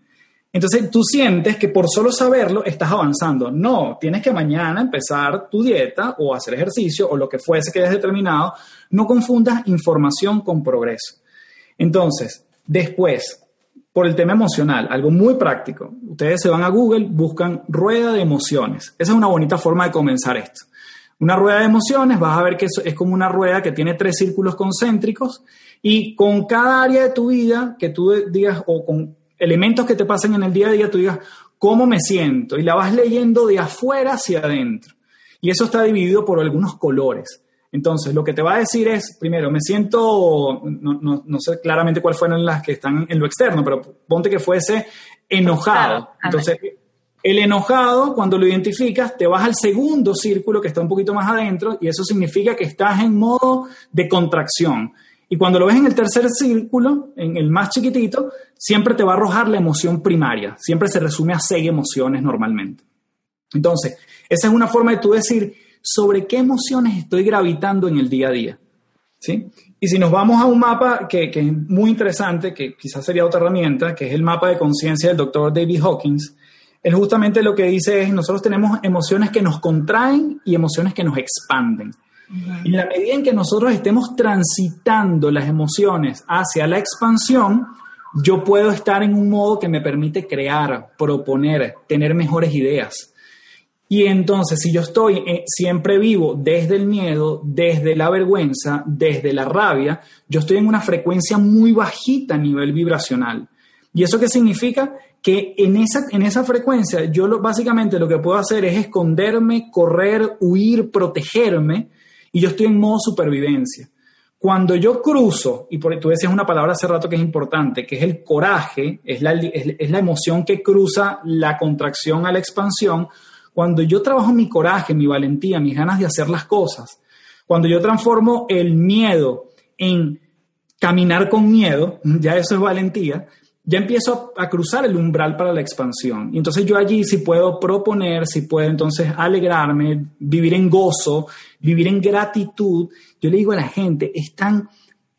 Entonces tú sientes que por solo saberlo estás avanzando. No, tienes que mañana empezar tu dieta o hacer ejercicio o lo que fuese que hayas determinado. No confundas información con progreso. Entonces, después, por el tema emocional, algo muy práctico. Ustedes se van a Google, buscan rueda de emociones. Esa es una bonita forma de comenzar esto. Una rueda de emociones, vas a ver que es, como una rueda que tiene tres círculos concéntricos y con cada área de tu vida que tú digas o con elementos que te pasen en el día a día, tú digas, ¿cómo me siento? Y la vas leyendo de afuera hacia adentro. Y eso está dividido por algunos colores. Entonces, lo que te va a decir es, primero, me siento, no, sé claramente cuáles fueron las que están en lo externo, pero ponte que fuese enojado. Entonces, el enojado, cuando lo identificas, te vas al segundo círculo que está un poquito más adentro y eso significa que estás en modo de contracción. Y cuando lo ves en el tercer círculo, en el más chiquitito, siempre te va a arrojar la emoción primaria. Siempre se resume a seis emociones normalmente. Entonces, esa es una forma de tú decir sobre qué emociones estoy gravitando en el día a día. ¿sí? Y si nos vamos a un mapa que, que, es muy interesante, que quizás sería otra herramienta, que es el mapa de conciencia del doctor David Hawkins, él justamente lo que dice es, nosotros tenemos emociones que nos contraen y emociones que nos expanden. Y en la medida en que nosotros estemos transitando las emociones hacia la expansión, yo puedo estar en un modo que me permite crear, proponer, tener mejores ideas. Y entonces, si yo estoy eh, siempre vivo desde el miedo, desde la vergüenza, desde la rabia, yo estoy en una frecuencia muy bajita a nivel vibracional. ¿Y eso qué significa? Que en esa, en esa frecuencia yo básicamente lo que puedo hacer es esconderme, correr, huir, protegerme, y yo estoy en modo supervivencia. Cuando yo cruzo, y por, tú decías una palabra hace rato que es importante, que es el coraje, es la, es la emoción que cruza la contracción a la expansión, cuando yo trabajo mi coraje, mi valentía, mis ganas de hacer las cosas, cuando yo transformo el miedo en caminar con miedo, ya eso es valentía, ya empiezo a, cruzar el umbral para la expansión. Y entonces yo allí sí puedo proponer, si puedo entonces alegrarme, vivir en gozo, vivir en gratitud. Yo le digo a la gente, es tan,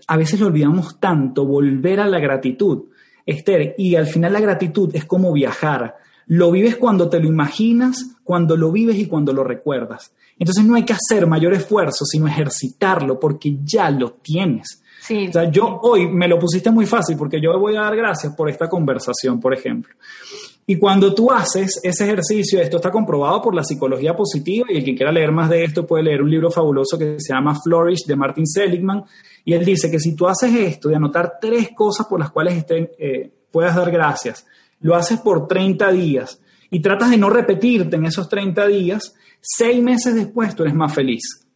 a veces lo olvidamos tanto, volver a la gratitud, Esther, y al final la gratitud es como viajar. Lo vives cuando te lo imaginas, cuando lo vives y cuando lo recuerdas. Entonces no hay que hacer mayor esfuerzo, sino ejercitarlo, porque ya lo tienes. Sí. O sea, yo hoy me lo pusiste muy fácil porque yo voy a dar gracias por esta conversación, por ejemplo. Y cuando tú haces ese ejercicio, esto está comprobado por la psicología positiva y el que quiera leer más de esto puede leer un libro fabuloso que se llama Flourish de Martin Seligman. Y él dice que si tú haces esto de anotar tres cosas por las cuales estén, eh, puedas dar gracias, lo haces por 30 días y tratas de no repetirte en esos 30 días, seis meses después tú eres más feliz.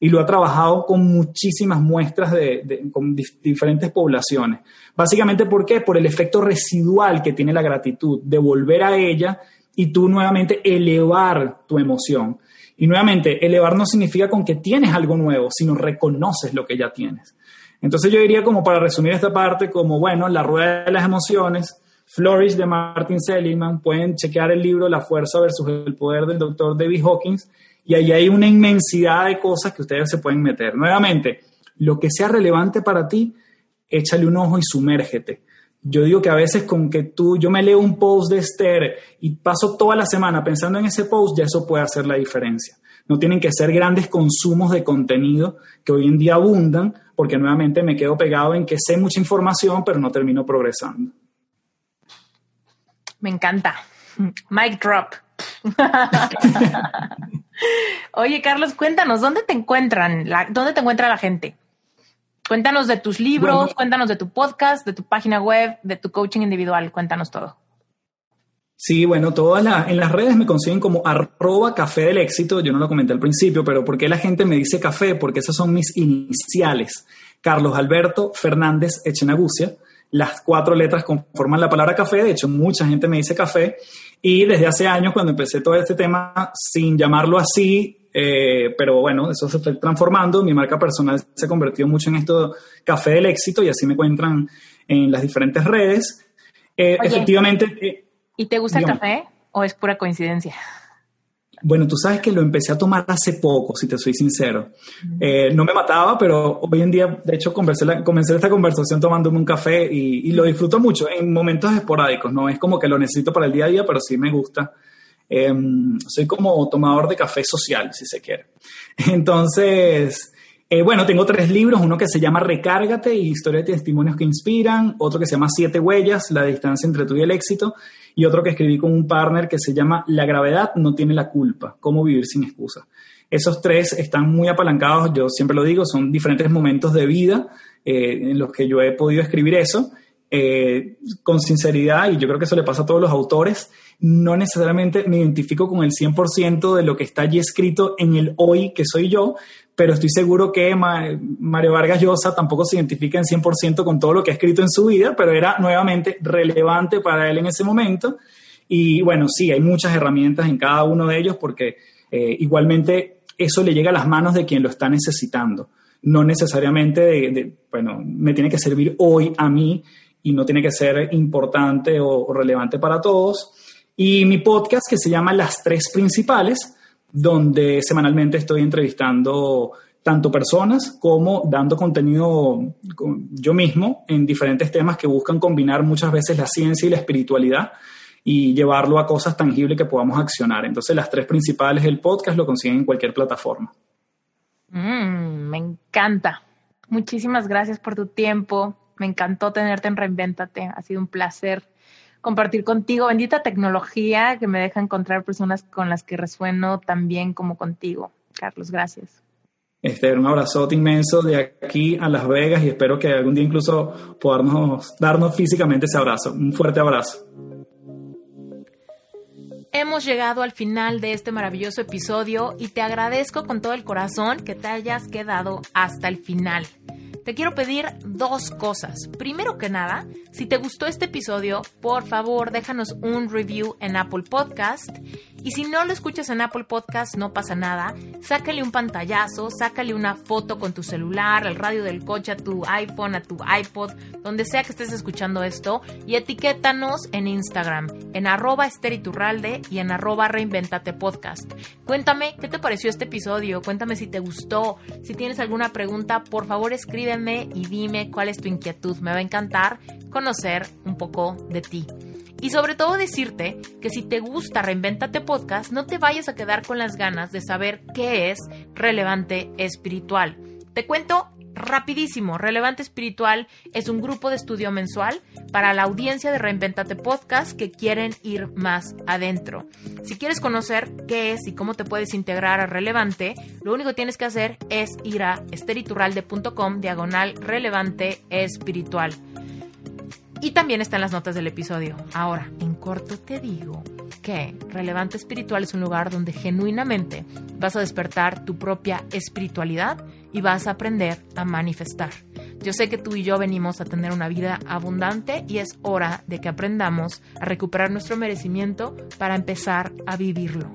Y lo ha trabajado con muchísimas muestras de, con diferentes poblaciones. Básicamente, ¿por qué? Por el efecto residual que tiene la gratitud, de volver a ella y tú nuevamente elevar tu emoción. Y nuevamente, elevar no significa con que tienes algo nuevo, sino reconoces lo que ya tienes. Entonces yo diría como para resumir esta parte, como bueno, la rueda de las emociones, Flourish de Martin Seligman, pueden chequear el libro La fuerza versus el poder del doctor David Hawkins y ahí hay una inmensidad de cosas que ustedes se pueden meter. Nuevamente, lo que sea relevante para ti, échale un ojo y sumérgete. Yo digo que a veces con que tú, yo me leo un post de Esther y paso toda la semana pensando en ese post, ya eso puede hacer la diferencia. No tienen que ser grandes consumos de contenido que hoy en día abundan, porque nuevamente me quedo pegado en que sé mucha información, pero no termino progresando. Me encanta. Mic drop. Oye, Carlos, cuéntanos, ¿dónde te encuentran? ¿Dónde te encuentra la gente? Cuéntanos de tus libros, cuéntanos de tu podcast, de tu página web, de tu coaching individual, cuéntanos todo. Sí, bueno, todas en las redes me consiguen como arroba café del éxito, yo no lo comenté al principio, pero ¿por qué la gente me dice café? Porque esas son mis iniciales. Carlos Alberto Fernández Echenagucia las cuatro letras conforman la palabra café, de hecho mucha gente me dice café, y desde hace años cuando empecé todo este tema, sin llamarlo así, eh, pero bueno, eso se fue transformando, mi marca personal se convirtió mucho en esto, café del éxito, y así me encuentran en las diferentes redes. Eh, efectivamente... Eh, ¿Y te gusta el café o es pura coincidencia? Bueno, tú sabes que lo empecé a tomar hace poco, si te soy sincero. Eh, no me mataba, pero hoy en día, de hecho, comencé, esta conversación tomándome un café y, lo disfruto mucho en momentos esporádicos, ¿no? Es como que lo necesito para el día a día, pero sí me gusta. Em, soy como tomador de café social, si se quiere. Entonces, eh, bueno, tengo tres libros, uno que se llama Recárgate y Historia de Testimonios que Inspiran, otro que se llama Siete Huellas, la distancia entre tú y el éxito, y otro que escribí con un partner que se llama La gravedad no tiene la culpa, cómo vivir sin excusa. Esos tres están muy apalancados, yo siempre lo digo, son diferentes momentos de vida eh, en los que yo he podido escribir eso eh, con sinceridad, y yo creo que eso le pasa a todos los autores, no necesariamente me identifico con el 100% de lo que está allí escrito en el hoy que soy yo, pero estoy seguro que Mario Vargas Llosa tampoco se identifica en 100% con todo lo que ha escrito en su vida, pero era nuevamente relevante para él en ese momento. Y bueno, sí, hay muchas herramientas en cada uno de ellos porque eh, igualmente eso le llega a las manos de quien lo está necesitando. no necesariamente bueno, me tiene que servir hoy a mí y no tiene que ser importante o, relevante para todos. Y mi podcast que se llama Las Tres Principales, donde semanalmente estoy entrevistando tanto personas como dando contenido yo mismo en diferentes temas que buscan combinar muchas veces la ciencia y la espiritualidad y llevarlo a cosas tangibles que podamos accionar. Entonces, las tres principales del podcast lo consiguen en cualquier plataforma. Mm, me encanta. Muchísimas gracias por tu tiempo. Me encantó tenerte en Reinvéntate. Ha sido un placer compartir contigo. Bendita tecnología que me deja encontrar personas con las que resueno tan bien como contigo. Carlos, gracias. Este, un abrazote inmenso de aquí a Las Vegas y espero que algún día incluso podamos darnos físicamente ese abrazo. Un fuerte abrazo. Hemos llegado al final de este maravilloso episodio y te agradezco con todo el corazón que te hayas quedado hasta el final te quiero pedir dos cosas. Primero que nada, si te gustó este episodio, por favor déjanos un review en Apple Podcast. Y si no lo escuchas en Apple Podcast, no pasa nada. Sácale un pantallazo, sácale una foto con tu celular, al radio del coche, a tu iPhone, a tu iPod, donde sea que estés escuchando esto. Y etiquétanos en Instagram, en arroba esteriturralde y en arroba reinventate podcast. Cuéntame qué te pareció este episodio, cuéntame si te gustó, si tienes alguna pregunta, por favor escribe y dime cuál es tu inquietud. Me va a encantar conocer un poco de ti. Y sobre todo decirte que si te gusta Reinventate Podcast, no te vayas a quedar con las ganas de saber qué es relevante espiritual. Te cuento rapidísimo. Relevante Espiritual es un grupo de estudio mensual para la audiencia de Reinventate Podcast que quieren ir más adentro. Si quieres conocer qué es y cómo te puedes integrar a Relevante, lo único que tienes que hacer es ir a esteriturralde.com diagonal relevante espiritual. Y también está en las notas del episodio. Ahora, en corto te digo que Relevante Espiritual es un lugar donde genuinamente vas a despertar tu propia espiritualidad y vas a aprender a manifestar. Yo sé que tú y yo venimos a tener una vida abundante y es hora de que aprendamos a recuperar nuestro merecimiento para empezar a vivirlo.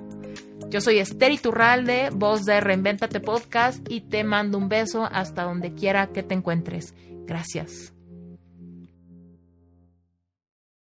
Yo soy Esther Iturralde, voz de Reinventate Podcast y te mando un beso hasta donde quiera que te encuentres. Gracias.